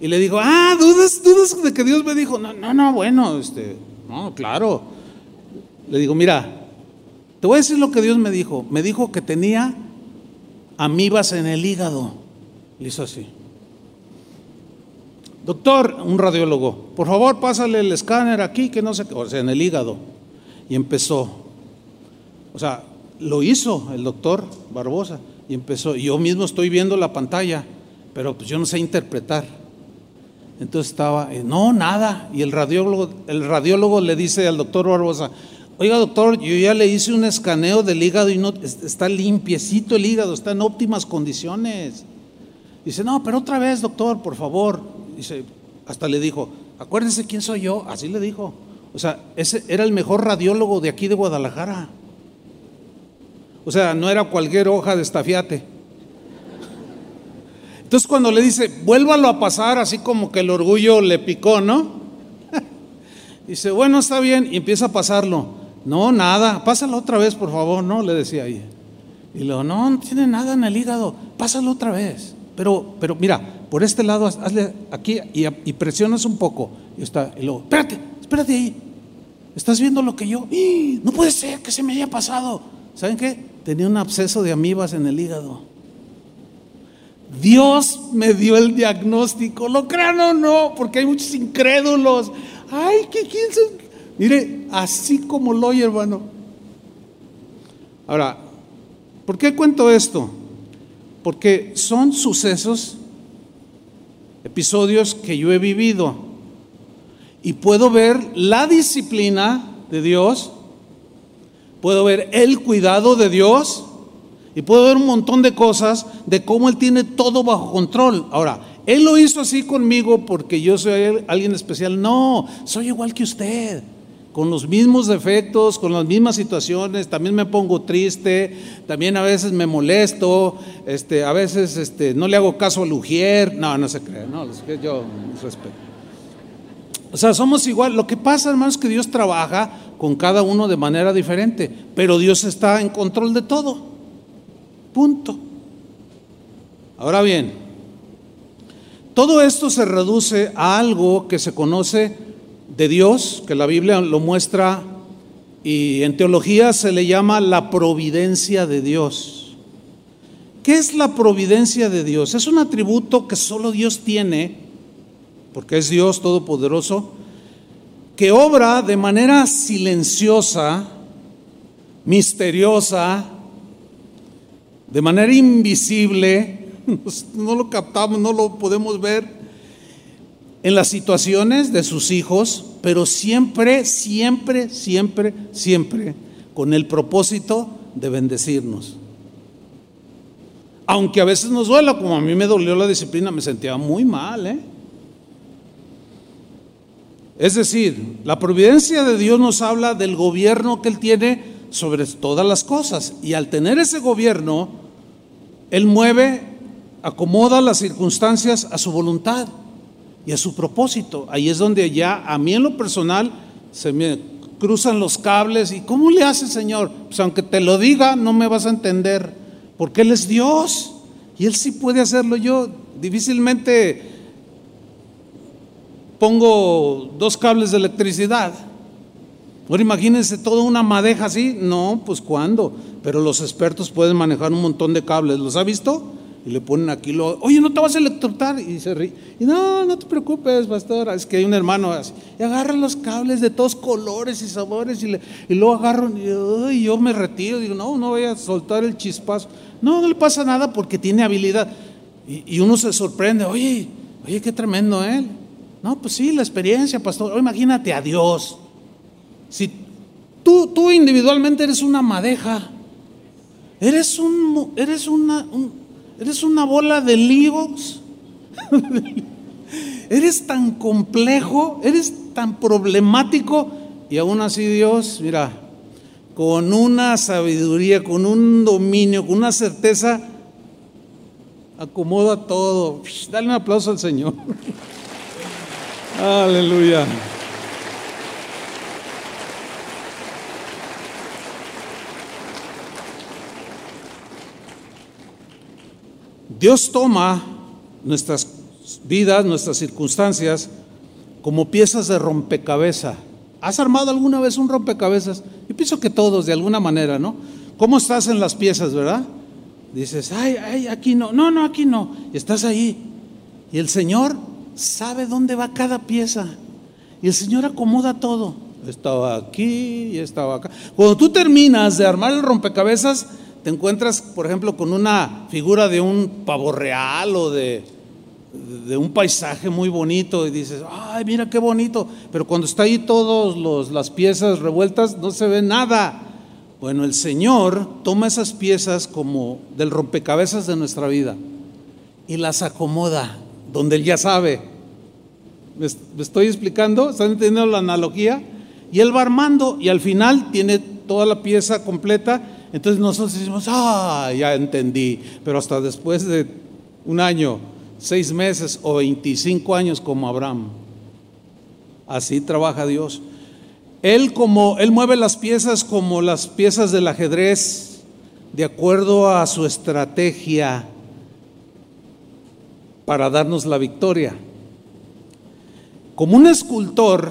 A: y le dijo, ah, ¿dudas, dudas de que Dios me dijo? No, no, no, bueno, este, no, claro. Le digo, mira, te voy a decir lo que Dios me dijo. Me dijo que tenía amibas en el hígado. Le hizo así. Doctor, un radiólogo, por favor pásale el escáner aquí, que no sé qué, o sea, en el hígado. Y empezó. O sea, lo hizo el doctor Barbosa. Y empezó. Yo mismo estoy viendo la pantalla, pero pues yo no sé interpretar. Entonces estaba, eh, no, nada. Y el radiólogo, el radiólogo le dice al doctor Barbosa, oiga doctor, yo ya le hice un escaneo del hígado y no está limpiecito el hígado, está en óptimas condiciones. Dice, no, pero otra vez, doctor, por favor. Dice, hasta le dijo, acuérdese quién soy yo, así le dijo. O sea, ese era el mejor radiólogo de aquí de Guadalajara. O sea, no era cualquier hoja de estafiate. Entonces cuando le dice, vuélvalo a pasar, así como que el orgullo le picó, ¿no? dice, bueno, está bien, y empieza a pasarlo. No, nada, pásalo otra vez, por favor, ¿no? Le decía ahí. Y luego, no, no tiene nada en el hígado, pásalo otra vez. Pero, pero mira, por este lado, hazle aquí y, presionas un poco. Y está, y luego, espérate, espérate ahí. ¿Estás viendo lo que yo? ¡Ah! No puede ser que se me haya pasado. ¿Saben qué? Tenía un absceso de amibas en el hígado. Dios me dio el diagnóstico, lo crean o no, porque hay muchos incrédulos. Ay, ¿qué quién Mire, así como lo oye, hermano. Ahora, ¿por qué cuento esto? Porque son sucesos, episodios que yo he vivido y puedo ver la disciplina de Dios, puedo ver el cuidado de Dios y puedo ver un montón de cosas de cómo Él tiene todo bajo control. Ahora, Él lo hizo así conmigo porque yo soy alguien especial. No, soy igual que usted. Con los mismos defectos, con las mismas situaciones, también me pongo triste, también a veces me molesto, este, a veces este, no le hago caso a Lugier, no, no se cree, no, yo respeto. O sea, somos igual. Lo que pasa, hermanos, es que Dios trabaja con cada uno de manera diferente, pero Dios está en control de todo. Punto. Ahora bien, todo esto se reduce a algo que se conoce de Dios, que la Biblia lo muestra y en teología se le llama la providencia de Dios. ¿Qué es la providencia de Dios? Es un atributo que solo Dios tiene porque es Dios Todopoderoso, que obra de manera silenciosa, misteriosa, de manera invisible, no lo captamos, no lo podemos ver en las situaciones de sus hijos, pero siempre, siempre, siempre, siempre con el propósito de bendecirnos. Aunque a veces nos duela, como a mí me dolió la disciplina, me sentía muy mal, ¿eh? Es decir, la providencia de Dios nos habla del gobierno que Él tiene sobre todas las cosas. Y al tener ese gobierno, Él mueve, acomoda las circunstancias a su voluntad y a su propósito. Ahí es donde ya a mí en lo personal se me cruzan los cables. ¿Y cómo le hace, Señor? Pues aunque te lo diga, no me vas a entender. Porque Él es Dios y Él sí puede hacerlo. Yo difícilmente pongo dos cables de electricidad. Ahora imagínense toda una madeja así. No, pues cuándo. Pero los expertos pueden manejar un montón de cables. ¿Los ha visto? Y le ponen aquí, lo, oye, no te vas a electrocutar. Y se ríe. Y no, no te preocupes, pastor. Es que hay un hermano así. Y agarra los cables de todos colores y sabores. Y, le, y luego agarro y, yo me retiro. Digo, no, no voy a soltar el chispazo. No, no le pasa nada porque tiene habilidad. Y, uno se sorprende. Oye, oye, qué tremendo él. ¿eh? No, pues sí, la experiencia, pastor. imagínate a Dios. Si tú, tú individualmente eres una madeja, eres, un, eres, una, eres una bola de líos, eres tan complejo, eres tan problemático, y aún así Dios, mira, con una sabiduría, con un dominio, con una certeza, acomoda todo. Dale un aplauso al Señor. Aleluya. Dios toma nuestras vidas, nuestras circunstancias, como piezas de rompecabezas. ¿Has armado alguna vez un rompecabezas? Yo pienso que todos, de alguna manera, ¿no? ¿Cómo estás en las piezas, verdad? Dices, ay, ay, aquí no, no, no, aquí no. Y estás ahí. Y el Señor sabe dónde va cada pieza. Y el Señor acomoda todo. Estaba aquí y estaba acá. Cuando tú terminas de armar el rompecabezas, te encuentras, por ejemplo, con una figura de un pavo real o de, un paisaje muy bonito y dices, ay, mira qué bonito. Pero cuando está ahí todas las piezas revueltas, no se ve nada. Bueno, el Señor toma esas piezas como del rompecabezas de nuestra vida y las acomoda donde Él ya sabe. ¿Me, estoy explicando? ¿Están entendiendo la analogía? Y Él va armando y al final tiene toda la pieza completa. Entonces nosotros decimos, ah, ya entendí. Pero hasta después de un año, seis meses o 25 años como Abraham. Así trabaja Dios. Él como él mueve las piezas como las piezas del ajedrez de acuerdo a su estrategia para darnos la victoria. Como un escultor,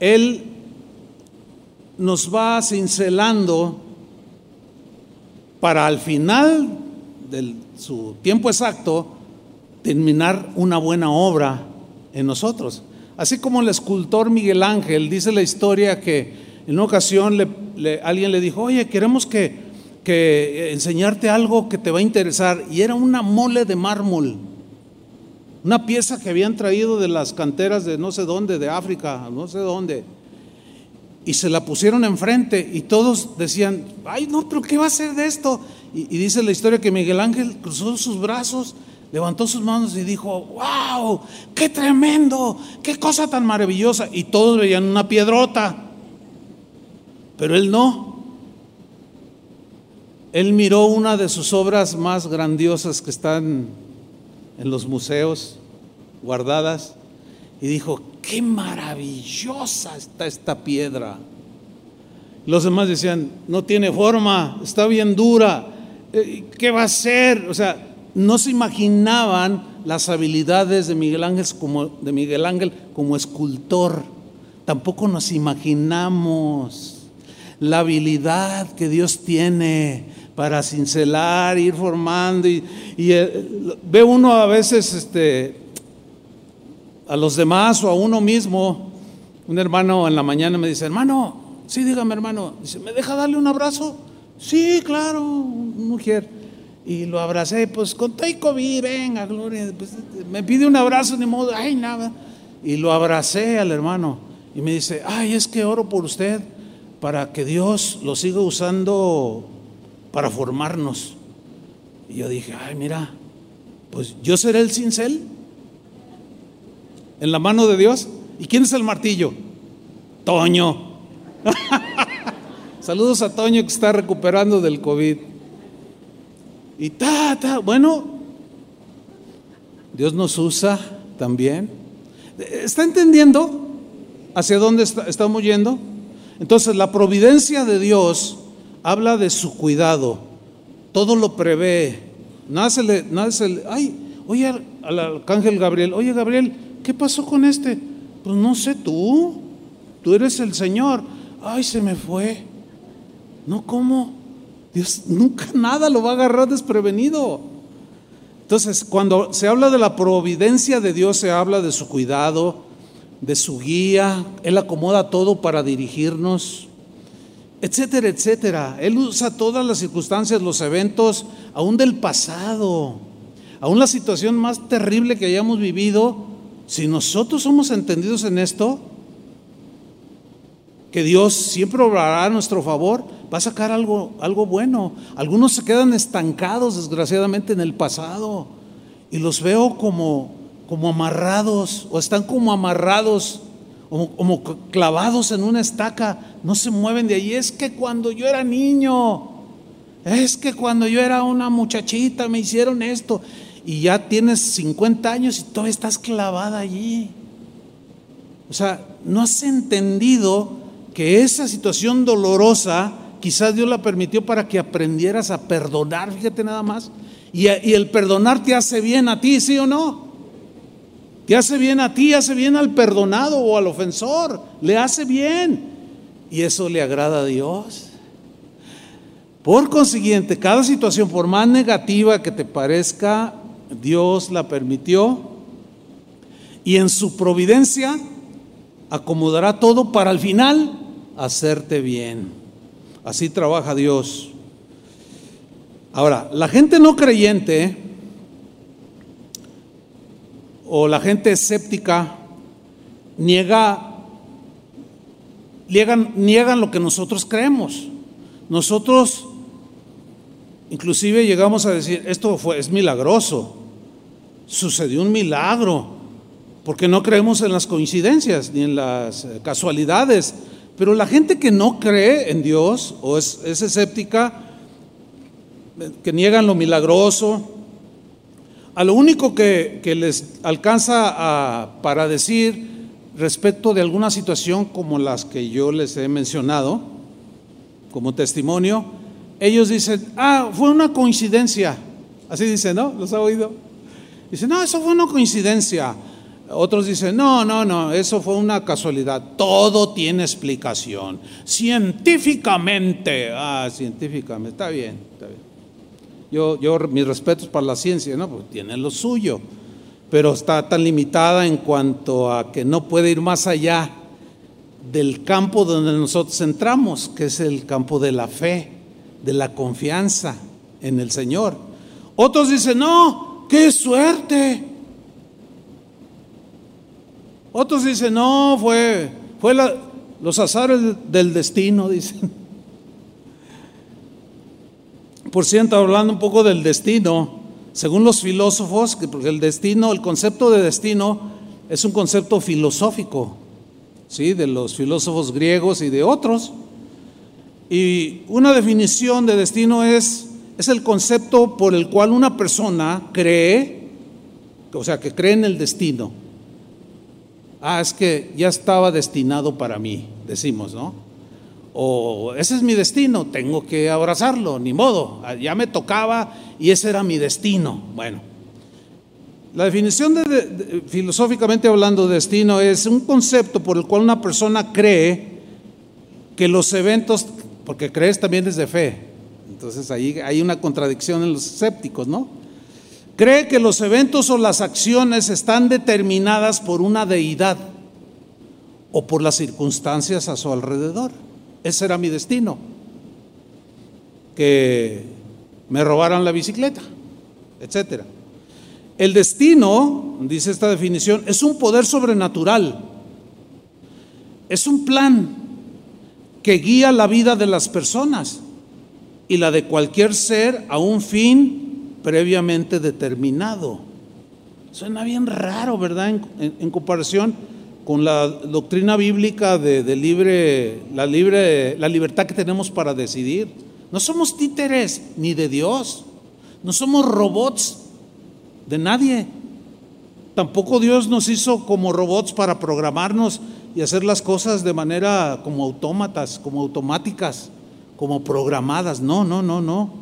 A: Él nos va cincelando para al final de su tiempo exacto terminar una buena obra en nosotros. Así como el escultor Miguel Ángel dice la historia que en una ocasión alguien le dijo, oye, queremos que que eh, enseñarte algo que te va a interesar. Y era una mole de mármol, una pieza que habían traído de las canteras de no sé dónde, de África, no sé dónde. Y se la pusieron enfrente y todos decían, ay no, pero ¿qué va a ser de esto? Y, y dice la historia que Miguel Ángel cruzó sus brazos, levantó sus manos y dijo, wow, qué tremendo, qué cosa tan maravillosa. Y todos veían una piedrota, pero él no. Él miró una de sus obras más grandiosas que están en los museos guardadas y dijo, qué maravillosa está esta piedra. Los demás decían, no tiene forma, está bien dura, eh, ¿qué va a ser? O sea, no se imaginaban las habilidades de Miguel Ángel como, de Miguel Ángel como escultor. Tampoco nos imaginamos la habilidad que Dios tiene para cincelar, ir formando. Y, eh, ve uno a veces este, a los demás o a uno mismo. Un hermano en la mañana me dice, hermano, sí, dígame hermano, ¿me deja darle un abrazo? Sí, claro, mujer. Y lo abracé, pues con todo COVID, venga, Gloria. Pues, me pide un abrazo, ni modo, ay, nada. Y lo abracé al hermano. Y me dice, ay, es que oro por usted para que Dios lo siga usando para formarnos. Y yo dije, ay, mira, pues yo seré el cincel en la mano de Dios. ¿Y quién es el martillo? Toño. Saludos a Toño que está recuperando del COVID. Y ta, ta, bueno, Dios nos usa también. ¿Está entendiendo hacia dónde estamos yendo? Entonces, la providencia de Dios habla de su cuidado, todo lo prevé. Nada se le, nada se le, ay, oye al arcángel Gabriel, oye Gabriel, ¿qué pasó con este? Pues no sé tú, tú eres el Señor. Ay, se me fue. No, ¿cómo? Dios nunca nada lo va a agarrar desprevenido. Entonces, cuando se habla de la providencia de Dios, se habla de su cuidado, de su guía. Él acomoda todo para dirigirnos, etcétera, etcétera. Él usa todas las circunstancias, los eventos, aún del pasado, aún la situación más terrible que hayamos vivido. Si nosotros somos entendidos en esto, que Dios siempre obrará a nuestro favor, va a sacar algo, algo bueno. Algunos se quedan estancados, desgraciadamente, en el pasado. Y los veo como, como amarrados, o están como amarrados, como, como clavados en una estaca. No se mueven de ahí. Es que cuando yo era niño, es que cuando yo era una muchachita me hicieron esto. Y ya tienes 50 años y todavía estás clavada allí. O sea, no has entendido que esa situación dolorosa quizás Dios la permitió para que aprendieras a perdonar, fíjate nada más. Y, el perdonar te hace bien a ti, ¿sí o no? Te hace bien a ti, hace bien al perdonado o al ofensor, le hace bien. Y eso le agrada a Dios. Por consiguiente, cada situación, por más negativa que te parezca, Dios la permitió y en su providencia acomodará todo para al final hacerte bien. Así trabaja Dios. Ahora, la gente no creyente o la gente escéptica niega, niegan, lo que nosotros creemos. Nosotros inclusive llegamos a decir, esto fue, es milagroso, sucedió un milagro, porque no creemos en las coincidencias ni en las eh, casualidades. Pero la gente que no cree en Dios o es, escéptica, que niegan lo milagroso, a lo único que, les alcanza para decir respecto de alguna situación como las que yo les he mencionado, como testimonio, ellos dicen, ah, fue una coincidencia. Así dicen, ¿no? ¿Los ha oído? Dicen, no, eso fue una coincidencia. Otros dicen, no, no, no, eso fue una casualidad. Todo tiene explicación. Científicamente, ah, científicamente, está bien, está bien. Yo, yo, mis respetos para la ciencia, ¿no? Porque tiene lo suyo, pero está tan limitada en cuanto a que no puede ir más allá del campo donde nosotros entramos, que es el campo de la fe, de la confianza en el Señor. Otros dicen, no, qué suerte otros dicen, no, fue, fue los azares del destino, dicen. Por cierto, hablando un poco del destino, Según los filósofos, porque el destino, el concepto de destino es un concepto filosófico, ¿sí? De los filósofos griegos y de otros. Y una definición de destino es, es el concepto por el cual una persona cree, o sea, que cree en el destino. Ah, es que ya estaba destinado para mí, decimos, ¿no? O ese es mi destino, tengo que abrazarlo, ni modo, ya me tocaba y ese era mi destino. Bueno, la definición de, filosóficamente hablando de destino es un concepto por el cual una persona cree que los eventos, porque crees también es de fe, entonces ahí hay una contradicción en los escépticos, ¿no? Cree que los eventos o las acciones están determinadas por una deidad o por las circunstancias a su alrededor. Ese era mi destino. Que me robaran la bicicleta, etcétera. El destino, dice esta definición, es un poder sobrenatural. Es un plan que guía la vida de las personas y la de cualquier ser a un fin previamente determinado. Suena bien raro, ¿verdad? En, comparación con la doctrina bíblica de, libre, la libre, la libertad que tenemos para decidir. No somos títeres ni de Dios, no somos robots de nadie. Tampoco Dios nos hizo como robots para programarnos y hacer las cosas de manera como autómatas, como automáticas, como programadas. No, no, no, no.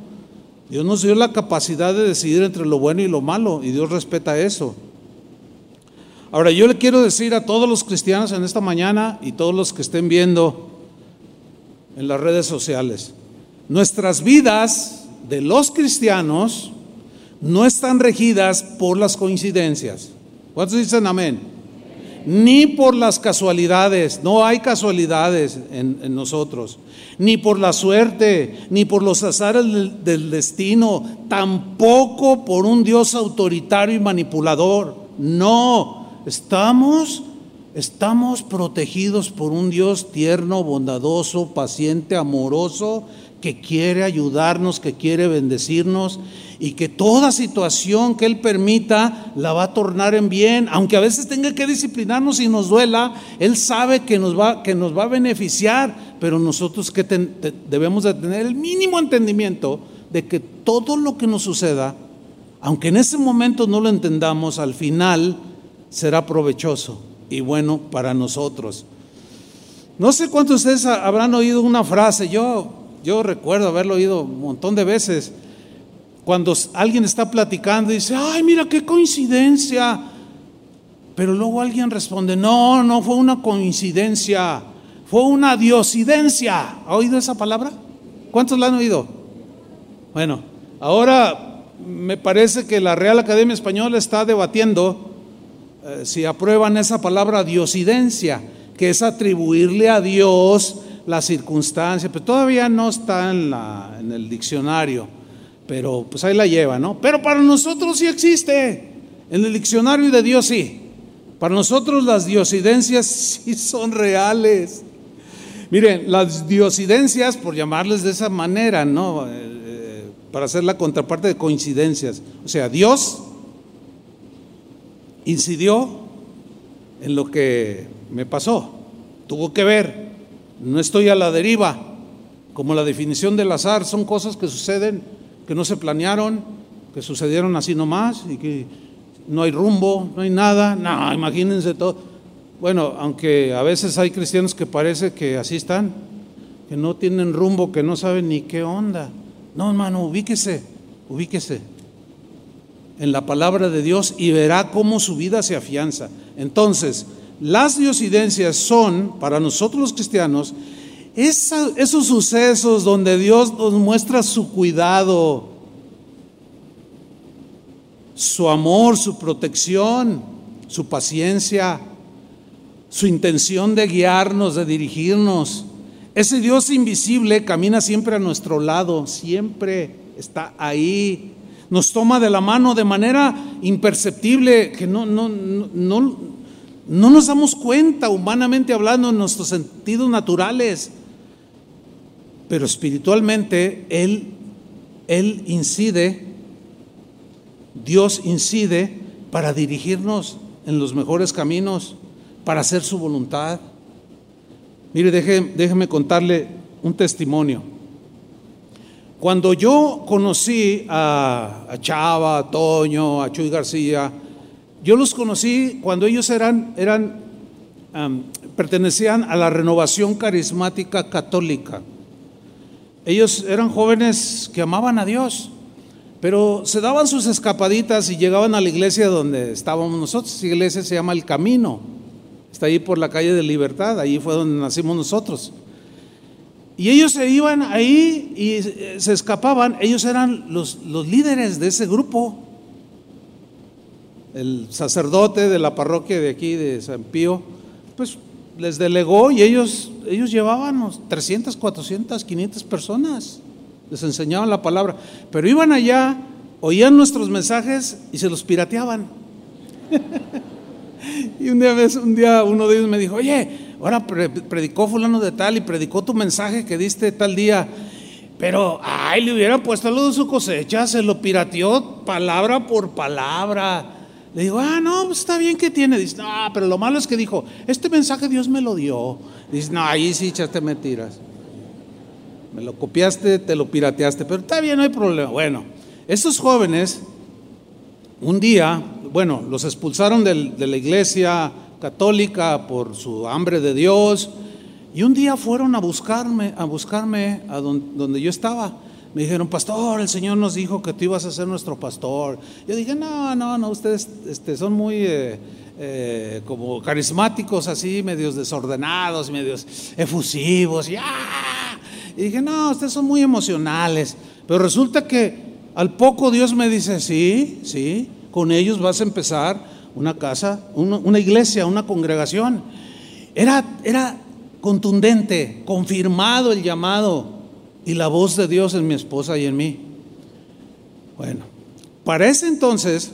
A: Dios nos dio la capacidad de decidir entre lo bueno y lo malo y Dios respeta eso. Ahora, yo le quiero decir a todos los cristianos en esta mañana y todos los que estén viendo en las redes sociales, nuestras vidas de los cristianos no están regidas por las coincidencias. ¿Cuántos dicen amén? Ni por las casualidades, no hay casualidades en, nosotros, ni por la suerte, ni por los azares del destino, tampoco por un Dios autoritario y manipulador. No, Estamos, estamos protegidos por un Dios tierno, bondadoso, paciente, amoroso, que quiere ayudarnos, que quiere bendecirnos y que toda situación que Él permita la va a tornar en bien, aunque a veces tenga que disciplinarnos y nos duela, Él sabe que nos va, que nos va a beneficiar, pero nosotros que debemos de tener el mínimo entendimiento de que todo lo que nos suceda, aunque en ese momento no lo entendamos, al final será provechoso y bueno para nosotros. No sé cuántos de ustedes habrán oído una frase, yo, yo recuerdo haberlo oído un montón de veces, cuando alguien está platicando y dice, ay, mira qué coincidencia, pero luego alguien responde, no, no fue una coincidencia, fue una diosidencia. ¿Ha oído esa palabra? ¿Cuántos la han oído? Bueno, ahora me parece que la Real Academia Española está debatiendo eh, si aprueban esa palabra diosidencia, que es atribuirle a Dios la circunstancia, pero todavía no está en, la, en el diccionario, pero pues ahí la lleva, ¿no? Pero para nosotros sí existe, en el diccionario de Dios sí. Para nosotros las diosidencias sí son reales. Miren, las diosidencias, por llamarles de esa manera, ¿no? Eh, eh, para hacer la contraparte de coincidencias. O sea, Dios incidió en lo que me pasó. Tuvo que ver. No estoy a la deriva. Como la definición del azar, son cosas que suceden, que no se planearon, que sucedieron así nomás y que no hay rumbo, no hay nada. No, imagínense todo. Bueno, aunque a veces hay cristianos que parece que así están, que no tienen rumbo, que no saben ni qué onda. No, hermano, ubíquese, ubíquese en la palabra de Dios y verá cómo su vida se afianza. Entonces, las diosidencias son, para nosotros los cristianos, esos sucesos donde Dios nos muestra su cuidado, su amor, su protección, su paciencia, su intención de guiarnos, de dirigirnos. Ese Dios invisible camina siempre a nuestro lado, siempre está ahí nos toma de la mano de manera imperceptible, que no, no, no, no nos damos cuenta humanamente hablando en nuestros sentidos naturales, pero espiritualmente Él, Él incide Dios incide para dirigirnos en los mejores caminos, para hacer su voluntad. Mire, déjeme contarle un testimonio. Cuando yo conocí a, Chava, a Toño, a Chuy García, yo los conocí cuando ellos eran, eran pertenecían a la renovación carismática católica. Ellos eran jóvenes que amaban a Dios, pero se daban sus escapaditas y llegaban a la iglesia donde estábamos nosotros. Esa iglesia se llama El Camino, está ahí por la calle de Libertad, ahí fue donde nacimos nosotros. Y ellos se iban ahí y se escapaban. Ellos eran los, los líderes de ese grupo. El sacerdote de la parroquia de aquí, de San Pío, pues les delegó y ellos, ellos llevaban 300, 400, 500 personas. Les enseñaban la palabra. Pero iban allá, oían nuestros mensajes y se los pirateaban. y un día, un día uno de ellos me dijo, oye, ahora predicó fulano de tal y predicó tu mensaje que diste tal día. Pero, ay, le hubiera puesto lo de su cosecha, se lo pirateó palabra por palabra. Le digo, ah, no, pues está bien que tiene. Dice, no, pero lo malo es que dijo, este mensaje Dios me lo dio. Dice, no, ahí sí echaste mentiras. Me lo copiaste, te lo pirateaste, pero está bien, no hay problema. Bueno, estos jóvenes, un día, bueno, los expulsaron de la iglesia católica por su hambre de Dios. Y un día fueron a buscarme, a buscarme a donde, yo estaba. Me dijeron, pastor, el Señor nos dijo que tú ibas a ser nuestro pastor. Yo dije, no, no, no, ustedes este, son muy eh, eh, como carismáticos, así, medios desordenados, medios efusivos. Y, y dije, no, ustedes son muy emocionales. Pero resulta que al poco Dios me dice, sí, sí, con ellos vas a empezar una casa, una, iglesia, una congregación. Era, era contundente, confirmado el llamado y la voz de Dios en mi esposa y en mí. Bueno, para ese entonces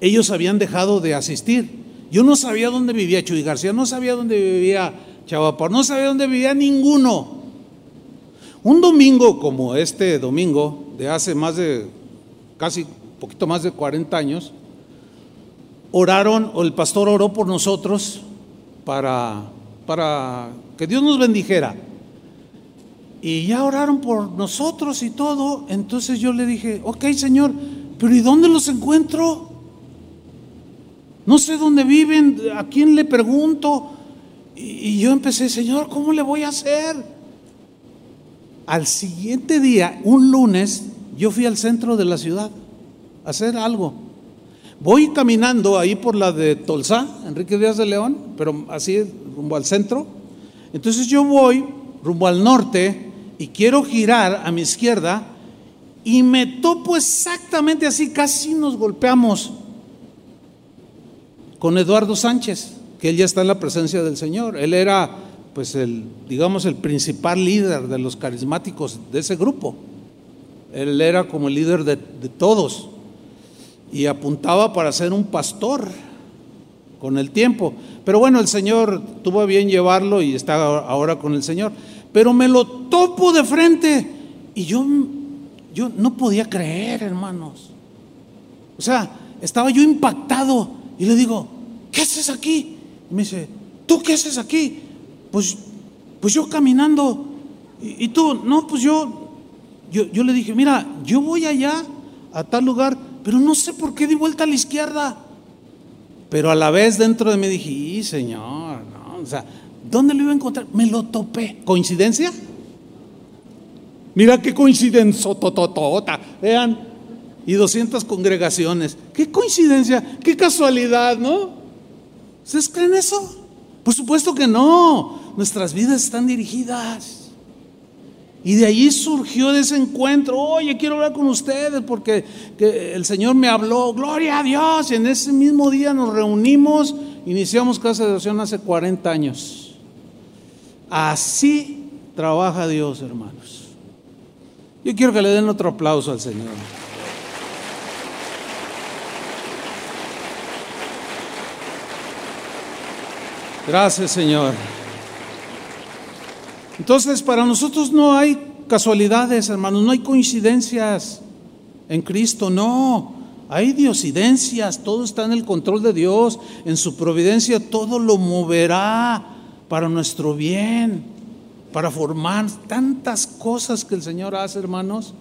A: ellos habían dejado de asistir. Yo no sabía dónde vivía Chuy García, no sabía dónde vivía Chavapar, no sabía dónde vivía ninguno. Un domingo como este domingo, de hace más de, casi poquito más de 40 años, oraron, o el pastor oró por nosotros para, para que Dios nos bendijera. Y ya oraron por nosotros y todo. Entonces yo le dije, ok Señor, pero ¿y dónde los encuentro? No sé dónde viven, a quién le pregunto. Y, yo empecé, Señor, ¿cómo le voy a hacer? Al siguiente día, un lunes, yo fui al centro de la ciudad a hacer algo. Voy caminando ahí por la de Tolsá, Enrique Díaz de León, pero así rumbo al centro. Entonces yo voy rumbo al norte y quiero girar a mi izquierda y me topo exactamente así, casi nos golpeamos con Eduardo Sánchez, que él ya está en la presencia del Señor. Él era, pues, el, digamos, el principal líder de los carismáticos de ese grupo. Él era como el líder de, todos y apuntaba para ser un pastor con el tiempo. Pero bueno, el Señor tuvo bien llevarlo y está ahora con el Señor. Pero me lo topo de frente y yo, yo no podía creer, hermanos. O sea, estaba yo impactado y le digo, ¿qué haces aquí? Y me dice, ¿tú qué haces aquí? Pues, pues yo caminando. Y, tú, no, pues yo, yo, yo le dije, mira, yo voy allá a tal lugar pero no sé por qué di vuelta a la izquierda. Pero a la vez dentro de mí dije, y Señor, no, o sea, ¿dónde lo iba a encontrar? Me lo topé. ¿Coincidencia? Mira qué coincidencia. Vean, y 200 congregaciones. Qué coincidencia, qué casualidad, ¿no? ¿Ustedes creen eso? Por supuesto que no. Nuestras vidas están dirigidas. Y de allí surgió ese encuentro. Oye, quiero hablar con ustedes porque el Señor me habló. Gloria a Dios. Y en ese mismo día nos reunimos. Iniciamos Casa de Oración hace 40 años. Así trabaja Dios, hermanos. Yo quiero que le den otro aplauso al Señor. Gracias, Señor. Entonces, para nosotros no hay casualidades, hermanos, no hay coincidencias en Cristo, no. hay diosidencias, todo está en el control de Dios, en su providencia todo lo moverá para nuestro bien, para formar tantas cosas que el Señor hace, hermanos,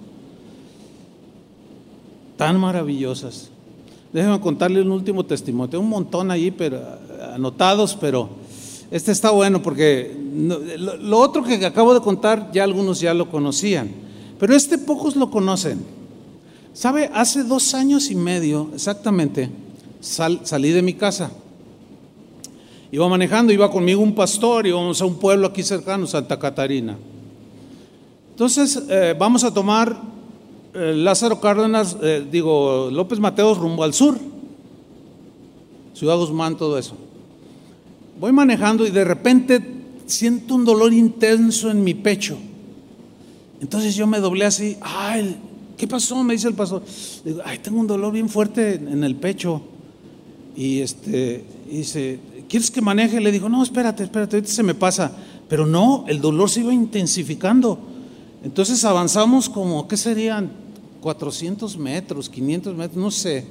A: tan maravillosas. Déjenme contarle un último testimonio, tengo un montón ahí pero, anotados, pero este está bueno porque lo otro que acabo de contar ya algunos ya lo conocían, pero este pocos lo conocen. ¿Sabe? Hace dos años y medio exactamente salí de mi casa. Iba manejando, iba conmigo un pastor, íbamos a un pueblo aquí cercano, Santa Catarina. Entonces, eh, vamos a tomar eh, Lázaro Cárdenas, eh, digo, López Mateos rumbo al sur, Ciudad Guzmán, todo eso. Voy manejando y de repente siento un dolor intenso en mi pecho. Entonces yo me doblé así, ay, ¿Qué pasó? Me dice el pastor. Digo, ay, tengo un dolor bien fuerte en el pecho. Y este, dice, ¿quieres que maneje? Le digo, no, espérate, espérate, ahorita se me pasa. Pero no, el dolor se iba intensificando. Entonces avanzamos como, ¿qué serían? 400 metros, 500 metros, no sé.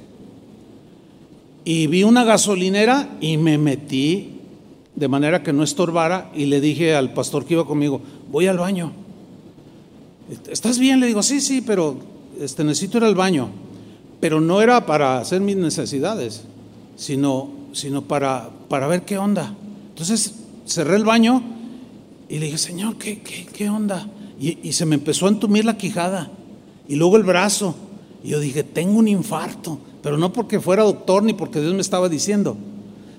A: Y vi una gasolinera y me metí de manera que no estorbara y le dije al pastor que iba conmigo, voy al baño. ¿Estás bien? Le digo, sí, sí, pero este, necesito ir al baño, pero no era para hacer mis necesidades, sino, sino para, para ver qué onda. Entonces cerré el baño y le dije, Señor, ¿qué, qué, onda? Y, y, se me empezó a entumir la quijada y luego el brazo. Y yo dije, tengo un infarto, pero no porque fuera doctor ni porque Dios me estaba diciendo,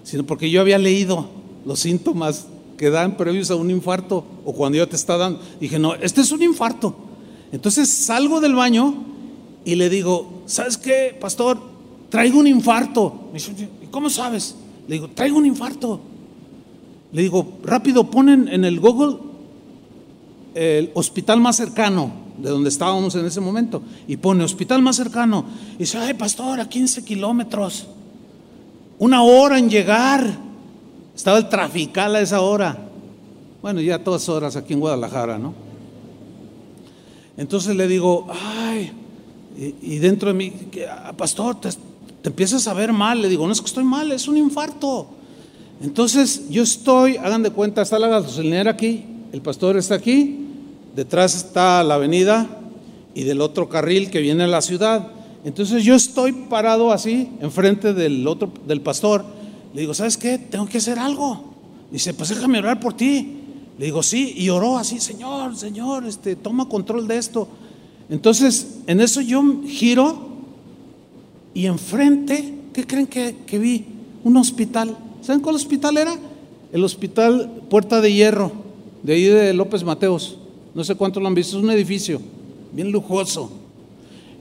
A: sino porque yo había leído los síntomas que dan previos a un infarto o cuando ya te está dando. Dije, no, este es un infarto. Entonces salgo del baño y le digo, ¿sabes qué, pastor? Traigo un infarto. Me dice, ¿cómo sabes? Le digo, traigo un infarto. Le digo, rápido, ponen en el Google el hospital más cercano de donde estábamos en ese momento. Y pone hospital más cercano. Y dice, ay, pastor, a 15 kilómetros. Una hora en llegar. Estaba el trafical a esa hora. Bueno, ya todas horas aquí en Guadalajara, ¿no? Entonces le digo, ay, y, dentro de mí, ah, pastor, te, empiezas a ver mal. Le digo, no es que estoy mal, es un infarto. Entonces yo estoy, hagan de cuenta, está la gasolinera aquí, el pastor está aquí, detrás está la avenida y del otro carril que viene a la ciudad. Entonces yo estoy parado así, enfrente del otro, del pastor. Le digo, ¿sabes qué? Tengo que hacer algo. Dice, pues déjame orar por ti. Le digo, sí, y oró así, Señor, Señor, este, toma control de esto. Entonces, en eso yo giro y enfrente, ¿qué creen que, vi? Un hospital. ¿Saben cuál hospital era? El hospital Puerta de Hierro, de ahí de López Mateos. No sé cuánto lo han visto, es un edificio bien lujoso.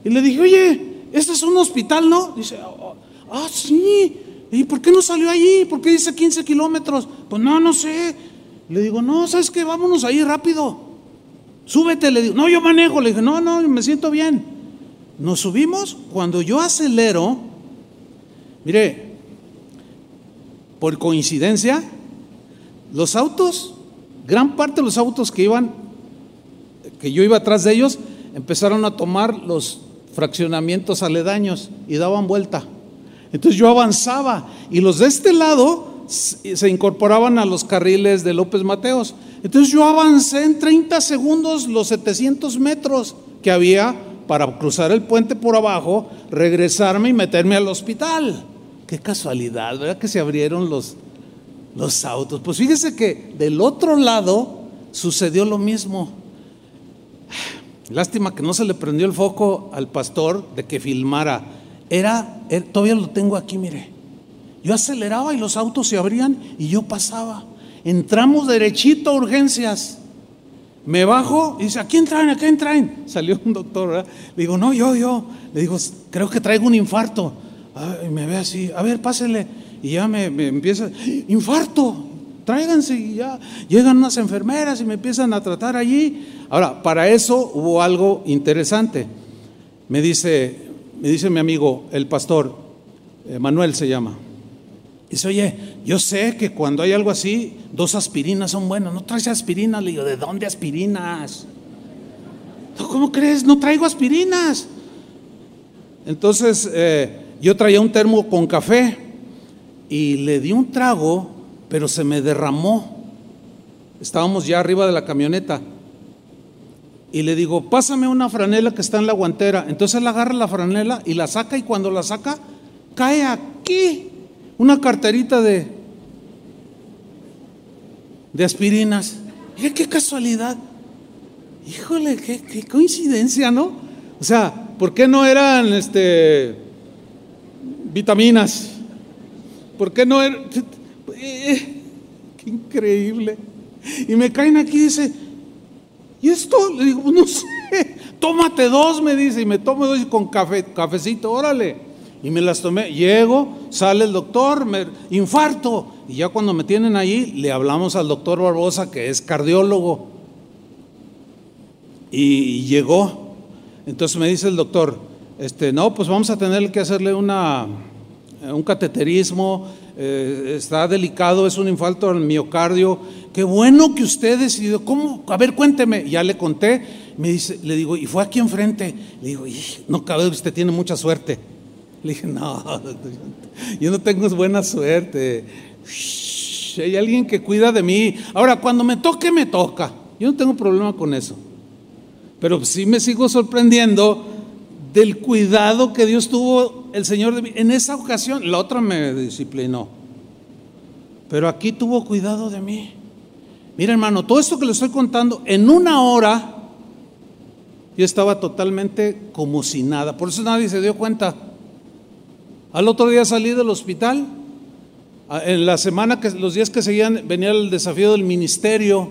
A: Y le dije, oye, este es un hospital, ¿no? Dice, ah, ah sí. ¿Y por qué no salió allí? ¿Por qué dice 15 kilómetros? Pues no, no sé. Le digo, no, ¿sabes qué? Vámonos ahí rápido. Súbete, le digo, no, yo manejo. Le dije, no, no, me siento bien. Nos subimos, cuando yo acelero, mire, por coincidencia, los autos, gran parte de los autos que iban, que yo iba atrás de ellos, empezaron a tomar los fraccionamientos aledaños y daban vuelta. Entonces yo avanzaba y los de este lado se incorporaban a los carriles de López Mateos. Entonces yo avancé en 30 segundos los 700 metros que había para cruzar el puente por abajo, regresarme y meterme al hospital. Qué casualidad, ¿verdad? Que se abrieron los, los autos. Pues fíjese que del otro lado sucedió lo mismo. Lástima que no se le prendió el foco al pastor de que filmara. Era, er, todavía lo tengo aquí, mire. Yo aceleraba y los autos se abrían y yo pasaba. Entramos derechito a urgencias. Me bajo y dice, ¿a quién traen? ¿A quién traen? Salió un doctor, ¿verdad? Le digo, no, yo, yo. Le digo, creo que traigo un infarto. y me ve así, a ver, pásenle. Y ya me, me empieza, infarto, tráiganse. Y ya llegan unas enfermeras y me empiezan a tratar allí. Ahora, para eso hubo algo interesante. Me dice, me dice mi amigo, el pastor, eh, Manuel se llama. Dice, oye, yo sé que cuando hay algo así, dos aspirinas son buenas. ¿No traes aspirinas? Le digo, ¿de dónde aspirinas? ¿Cómo crees? No traigo aspirinas. Entonces eh, yo traía un termo con café y le di un trago, pero se me derramó. Estábamos ya arriba de la camioneta. Y le digo, pásame una franela que está en la guantera. Entonces él agarra la franela y la saca y cuando la saca, cae aquí una carterita de, de aspirinas. Mira qué casualidad. Híjole, qué, qué coincidencia, ¿no? O sea, ¿por qué no eran este, vitaminas? ¿Por qué no eran... Eh, qué increíble. Y me caen aquí y dice, ¿y esto? Le digo, no sé, tómate dos, me dice, y me tomo dos con café, cafecito, órale. Y me las tomé, llego, sale el doctor, me, infarto. Y ya cuando me tienen ahí, le hablamos al doctor Barbosa, que es cardiólogo. Y, llegó. Entonces me dice el doctor, este, no, pues vamos a tener que hacerle una, un cateterismo, eh, está delicado, es un infarto al miocardio. Qué bueno que usted decidió, ¿cómo? A ver, cuénteme. Ya le conté, me dice, le digo, y fue aquí enfrente. Le digo, no cabe, usted tiene mucha suerte. Le dije, no, yo no tengo buena suerte. hay alguien que cuida de mí. Ahora, cuando me toque, me toca. Yo no tengo problema con eso. Pero sí me sigo sorprendiendo del cuidado que Dios tuvo el Señor de mí. En esa ocasión, la otra me disciplinó. Pero aquí tuvo cuidado de mí. Mira, hermano, todo esto que le estoy contando, en una hora, yo estaba totalmente como si nada. Por eso nadie se dio cuenta. Al otro día salí del hospital. En la semana, que los días que seguían, venía el desafío del ministerio.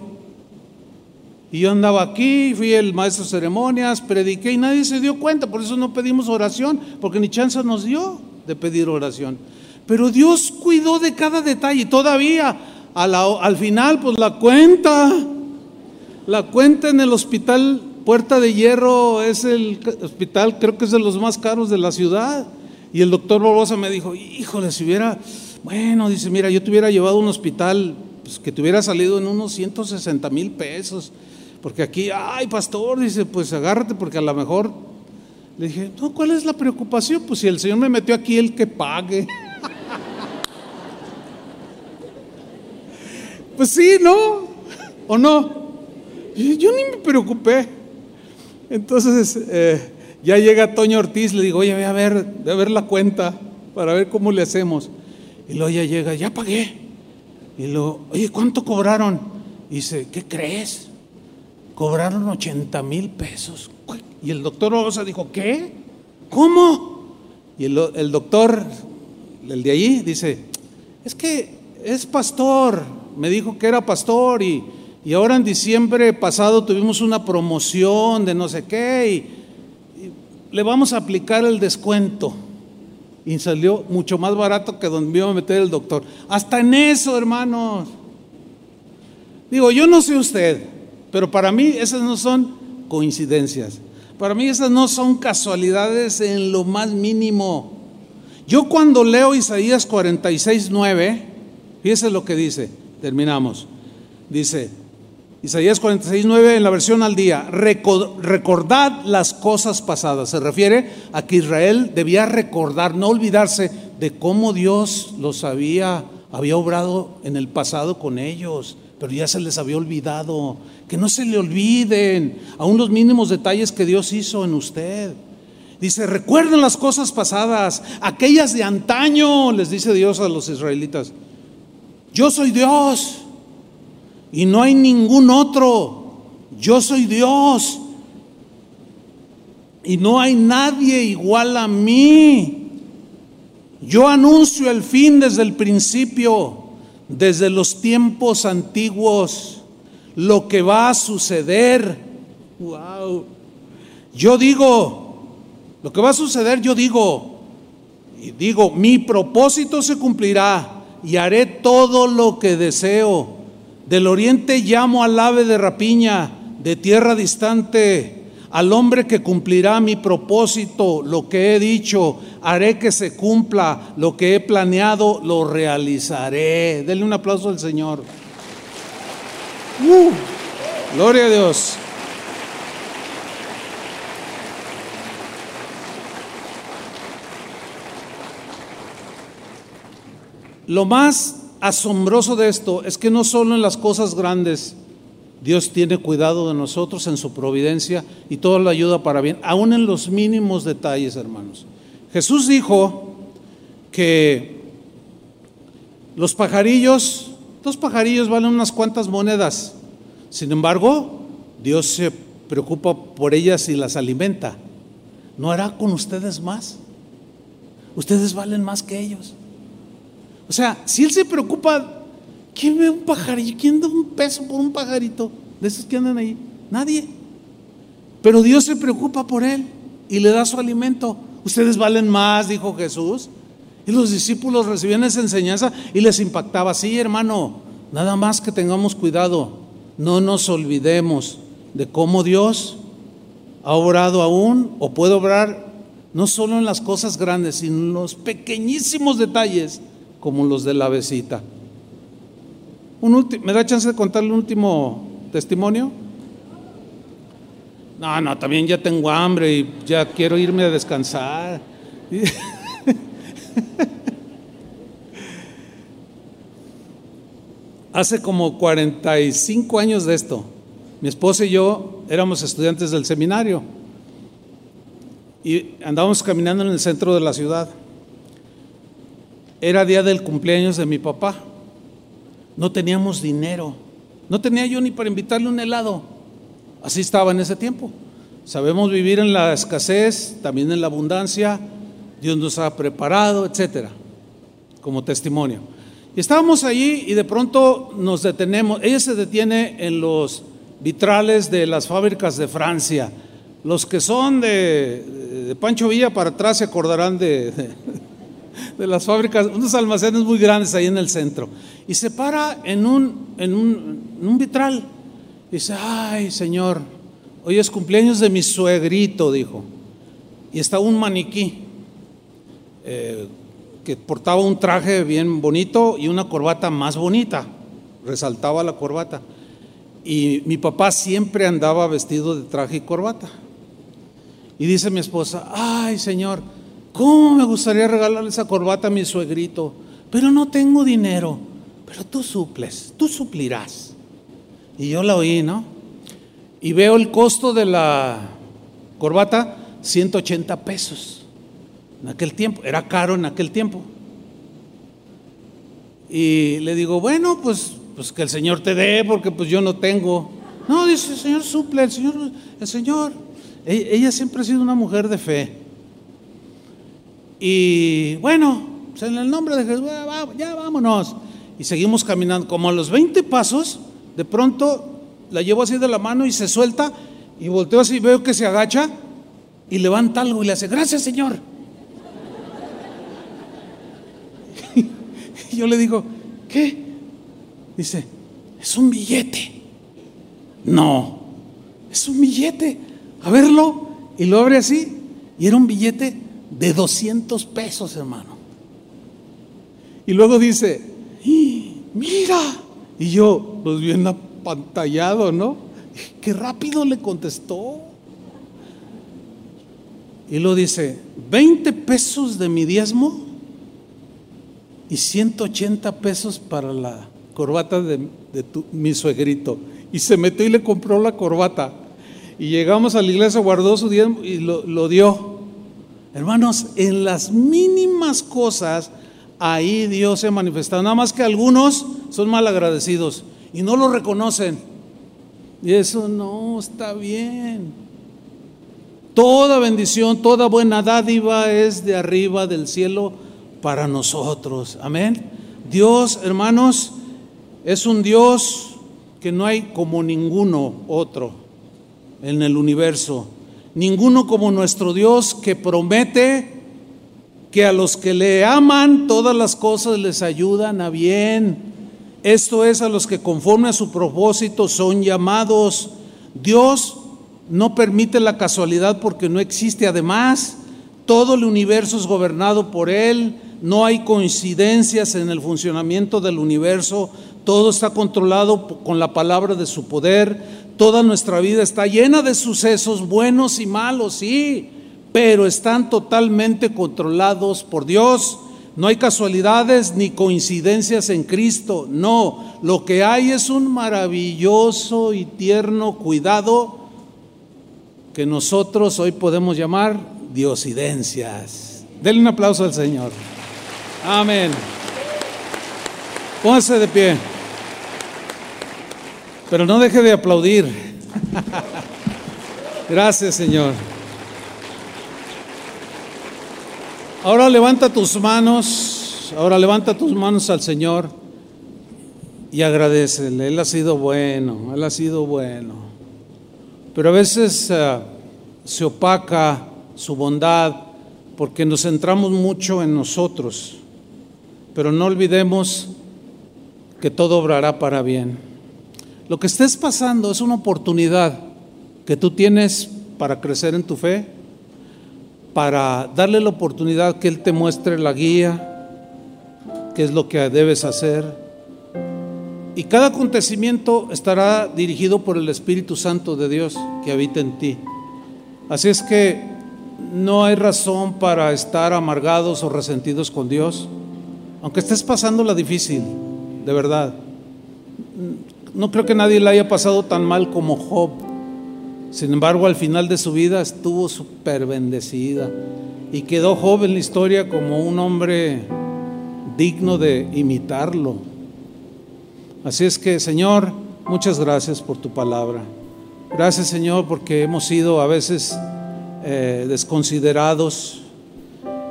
A: Y yo andaba aquí, fui el maestro de ceremonias, prediqué y nadie se dio cuenta. Por eso no pedimos oración, porque ni chance nos dio de pedir oración. Pero Dios cuidó de cada detalle. Todavía, al final, pues la cuenta, la cuenta en el hospital Puerta de Hierro es el hospital, creo que es de los más caros de la ciudad. Y el doctor Barbosa me dijo, híjole, si hubiera, bueno, dice, mira, yo te hubiera llevado a un hospital pues, que te hubiera salido en unos 160 mil pesos. Porque aquí, ay, pastor, dice, pues agárrate porque a lo mejor... Le dije, no, ¿cuál es la preocupación? Pues si el Señor me metió aquí, el que pague. pues sí, ¿no? ¿O no? Yo ni me preocupé. Entonces, eh, ya llega Toño Ortiz, le digo, oye, voy a ver, a ver la cuenta para ver cómo le hacemos. Y luego ya llega, ya pagué. Y luego, oye, ¿cuánto cobraron? Y dice, ¿qué crees? Cobraron 80 mil pesos. Y el doctor Rosa dijo, ¿qué? ¿Cómo? Y el, el doctor, el de allí, dice, es que es pastor. Me dijo que era pastor y, y ahora en diciembre pasado tuvimos una promoción de no sé qué le vamos a aplicar el descuento. Y salió mucho más barato que donde me iba a meter el doctor. Hasta en eso, hermanos. Digo, yo no sé usted, pero para mí esas no son coincidencias. Para mí esas no son casualidades en lo más mínimo. Yo cuando leo Isaías 46, 9, fíjese lo que dice, terminamos. Dice, Isaías 46, 9 en la versión al día, recordad las cosas pasadas. Se refiere a que Israel debía recordar, no olvidarse de cómo Dios los había, había obrado en el pasado con ellos, pero ya se les había olvidado. Que no se le olviden aún los mínimos detalles que Dios hizo en usted. Dice, recuerden las cosas pasadas, aquellas de antaño, les dice Dios a los israelitas. Yo soy Dios y no hay ningún otro. Yo soy Dios y no hay nadie igual a mí. Yo anuncio el fin desde el principio, desde los tiempos antiguos, lo que va a suceder. Wow. Yo digo, lo que va a suceder, yo digo, y digo, mi propósito se cumplirá y haré todo lo que deseo del oriente llamo al ave de rapiña, de tierra distante, al hombre que cumplirá mi propósito, lo que he dicho, haré que se cumpla, lo que he planeado, lo realizaré. Denle un aplauso al Señor. Uh, gloria a Dios. Lo más asombroso de esto es que no solo en las cosas grandes Dios tiene cuidado de nosotros en su providencia y todo lo ayuda para bien, aún en los mínimos detalles, hermanos. Jesús dijo que los pajarillos, dos pajarillos valen unas cuantas monedas. Sin embargo, Dios se preocupa por ellas y las alimenta. ¿No hará con ustedes más? Ustedes valen más que ellos. O sea, si Él se preocupa ¿Quién ve un pajarito? ¿Quién da un peso por un pajarito de esos que andan ahí? Nadie. Pero Dios se preocupa por él y le da su alimento. Ustedes valen más, dijo Jesús. Y los discípulos recibían esa enseñanza y les impactaba. Sí, hermano, nada más que tengamos cuidado. No nos olvidemos de cómo Dios ha obrado aún o puede obrar no solo en las cosas grandes, sino en los pequeñísimos detalles como los de la besita. ¿Me da chance de contarle un último testimonio? No, no, también ya tengo hambre y ya quiero irme a descansar. Hace como 45 años de esto, mi esposa y yo éramos estudiantes del seminario y andábamos caminando en el centro de la ciudad. Era día del cumpleaños de mi papá no teníamos dinero. No tenía yo ni para invitarle un helado. Así estaba en ese tiempo. Sabemos vivir en la escasez, también en la abundancia. Dios nos ha preparado, etcétera, como testimonio. Y estábamos allí y de pronto nos detenemos. Ella se detiene en los vitrales de las fábricas de Francia. Los que son de, Pancho Villa para atrás se acordarán de, de las fábricas, unos almacenes muy grandes ahí en el centro. Y se para en un, en un, vitral. Y dice, ay Señor, hoy es cumpleaños de mi suegrito, dijo. Y está un maniquí eh, que portaba un traje bien bonito y una corbata más bonita. Resaltaba la corbata. Y mi papá siempre andaba vestido de traje y corbata. Y dice mi esposa, ay Señor, ¿Cómo me gustaría regalarle esa corbata a mi suegrito? Pero no tengo dinero. Pero tú suples, tú suplirás. Y yo la oí, ¿no? Y veo el costo de la corbata, 180 pesos. En aquel tiempo, era caro en aquel tiempo. Y le digo, bueno, pues, pues que el Señor te dé, porque pues yo no tengo. No, dice, el Señor suple, el Señor, el Señor. E-, ella siempre ha sido una mujer de fe. Y bueno, pues, en el nombre de Jesús, ya vámonos. Y seguimos caminando. Como a los 20 pasos, de pronto la llevo así de la mano y se suelta. Y volteo así, veo que se agacha y levanta algo y le hace, gracias Señor. y yo le digo, ¿qué? Dice, es un billete. No, es un billete. A verlo. Y lo abre así. Y era un billete de 200 pesos, hermano. Y luego dice, mira. Y yo, pues bien apantallado, ¿no? Qué rápido le contestó. Y lo dice, 20 pesos de mi diezmo y 180 pesos para la corbata de, mi suegrito. Y se metió y le compró la corbata. Y llegamos a la iglesia, guardó su diezmo y lo, lo dio. Hermanos, en las mínimas cosas, ahí Dios se ha manifestado. Nada más que algunos son mal agradecidos y no lo reconocen. Y eso no está bien. Toda bendición, toda buena dádiva es de arriba del cielo para nosotros. Amén. Dios, hermanos, es un Dios que no hay como ninguno otro en el universo ninguno como nuestro Dios que promete que a los que le aman todas las cosas les ayudan a bien. Esto es a los que conforme a su propósito son llamados. Dios no permite la casualidad porque no existe. Además, todo el universo es gobernado por Él. No hay coincidencias en el funcionamiento del universo. Todo está controlado con la palabra de su poder. Toda nuestra vida está llena de sucesos buenos y malos, sí, pero están totalmente controlados por Dios. No hay casualidades ni coincidencias en Cristo, no. Lo que hay es un maravilloso y tierno cuidado que nosotros hoy podemos llamar diosidencias. Denle un aplauso al Señor. Amén. Póngase de pie. Pero no deje de aplaudir. Gracias, Señor. Ahora levanta tus manos, ahora levanta tus manos al Señor y agradecele. Él ha sido bueno, Él ha sido bueno. Pero a veces uh, se opaca su bondad porque nos centramos mucho en nosotros. Pero no olvidemos que todo obrará para bien. Lo que estés pasando es una oportunidad que tú tienes para crecer en tu fe, para darle la oportunidad que Él te muestre la guía, qué es lo que debes hacer. Y cada acontecimiento estará dirigido por el Espíritu Santo de Dios que habita en ti. Así es que no hay razón para estar amargados o resentidos con Dios, aunque estés pasando la difícil, de verdad. No creo que nadie la haya pasado tan mal como Job. Sin embargo, al final de su vida estuvo súper bendecida y quedó joven en la historia como un hombre digno de imitarlo. Así es que, Señor, muchas gracias por tu palabra. Gracias, Señor, porque hemos sido a veces eh, desconsiderados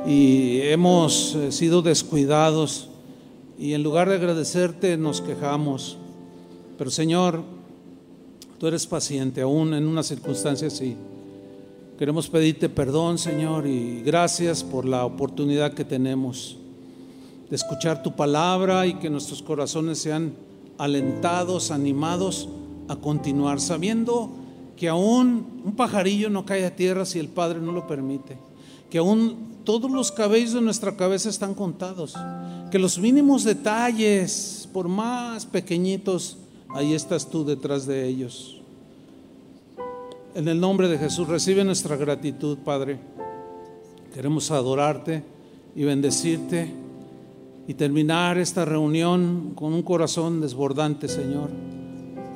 A: y hemos eh, sido descuidados y en lugar de agradecerte nos quejamos. Pero, Señor, Tú eres paciente aún en una circunstancia así. Queremos pedirte perdón, Señor, y gracias por la oportunidad que tenemos de escuchar tu palabra y que nuestros corazones sean alentados, animados a continuar, sabiendo que aún un pajarillo no cae a tierra si el Padre no lo permite, que aún todos los cabellos de nuestra cabeza están contados, que los mínimos detalles, por más pequeñitos, ahí estás tú detrás de ellos. En el nombre de Jesús, recibe nuestra gratitud, Padre. Queremos adorarte y bendecirte y terminar esta reunión con un corazón desbordante, Señor,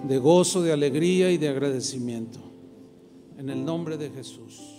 A: de gozo, de alegría y de agradecimiento. En el nombre de Jesús.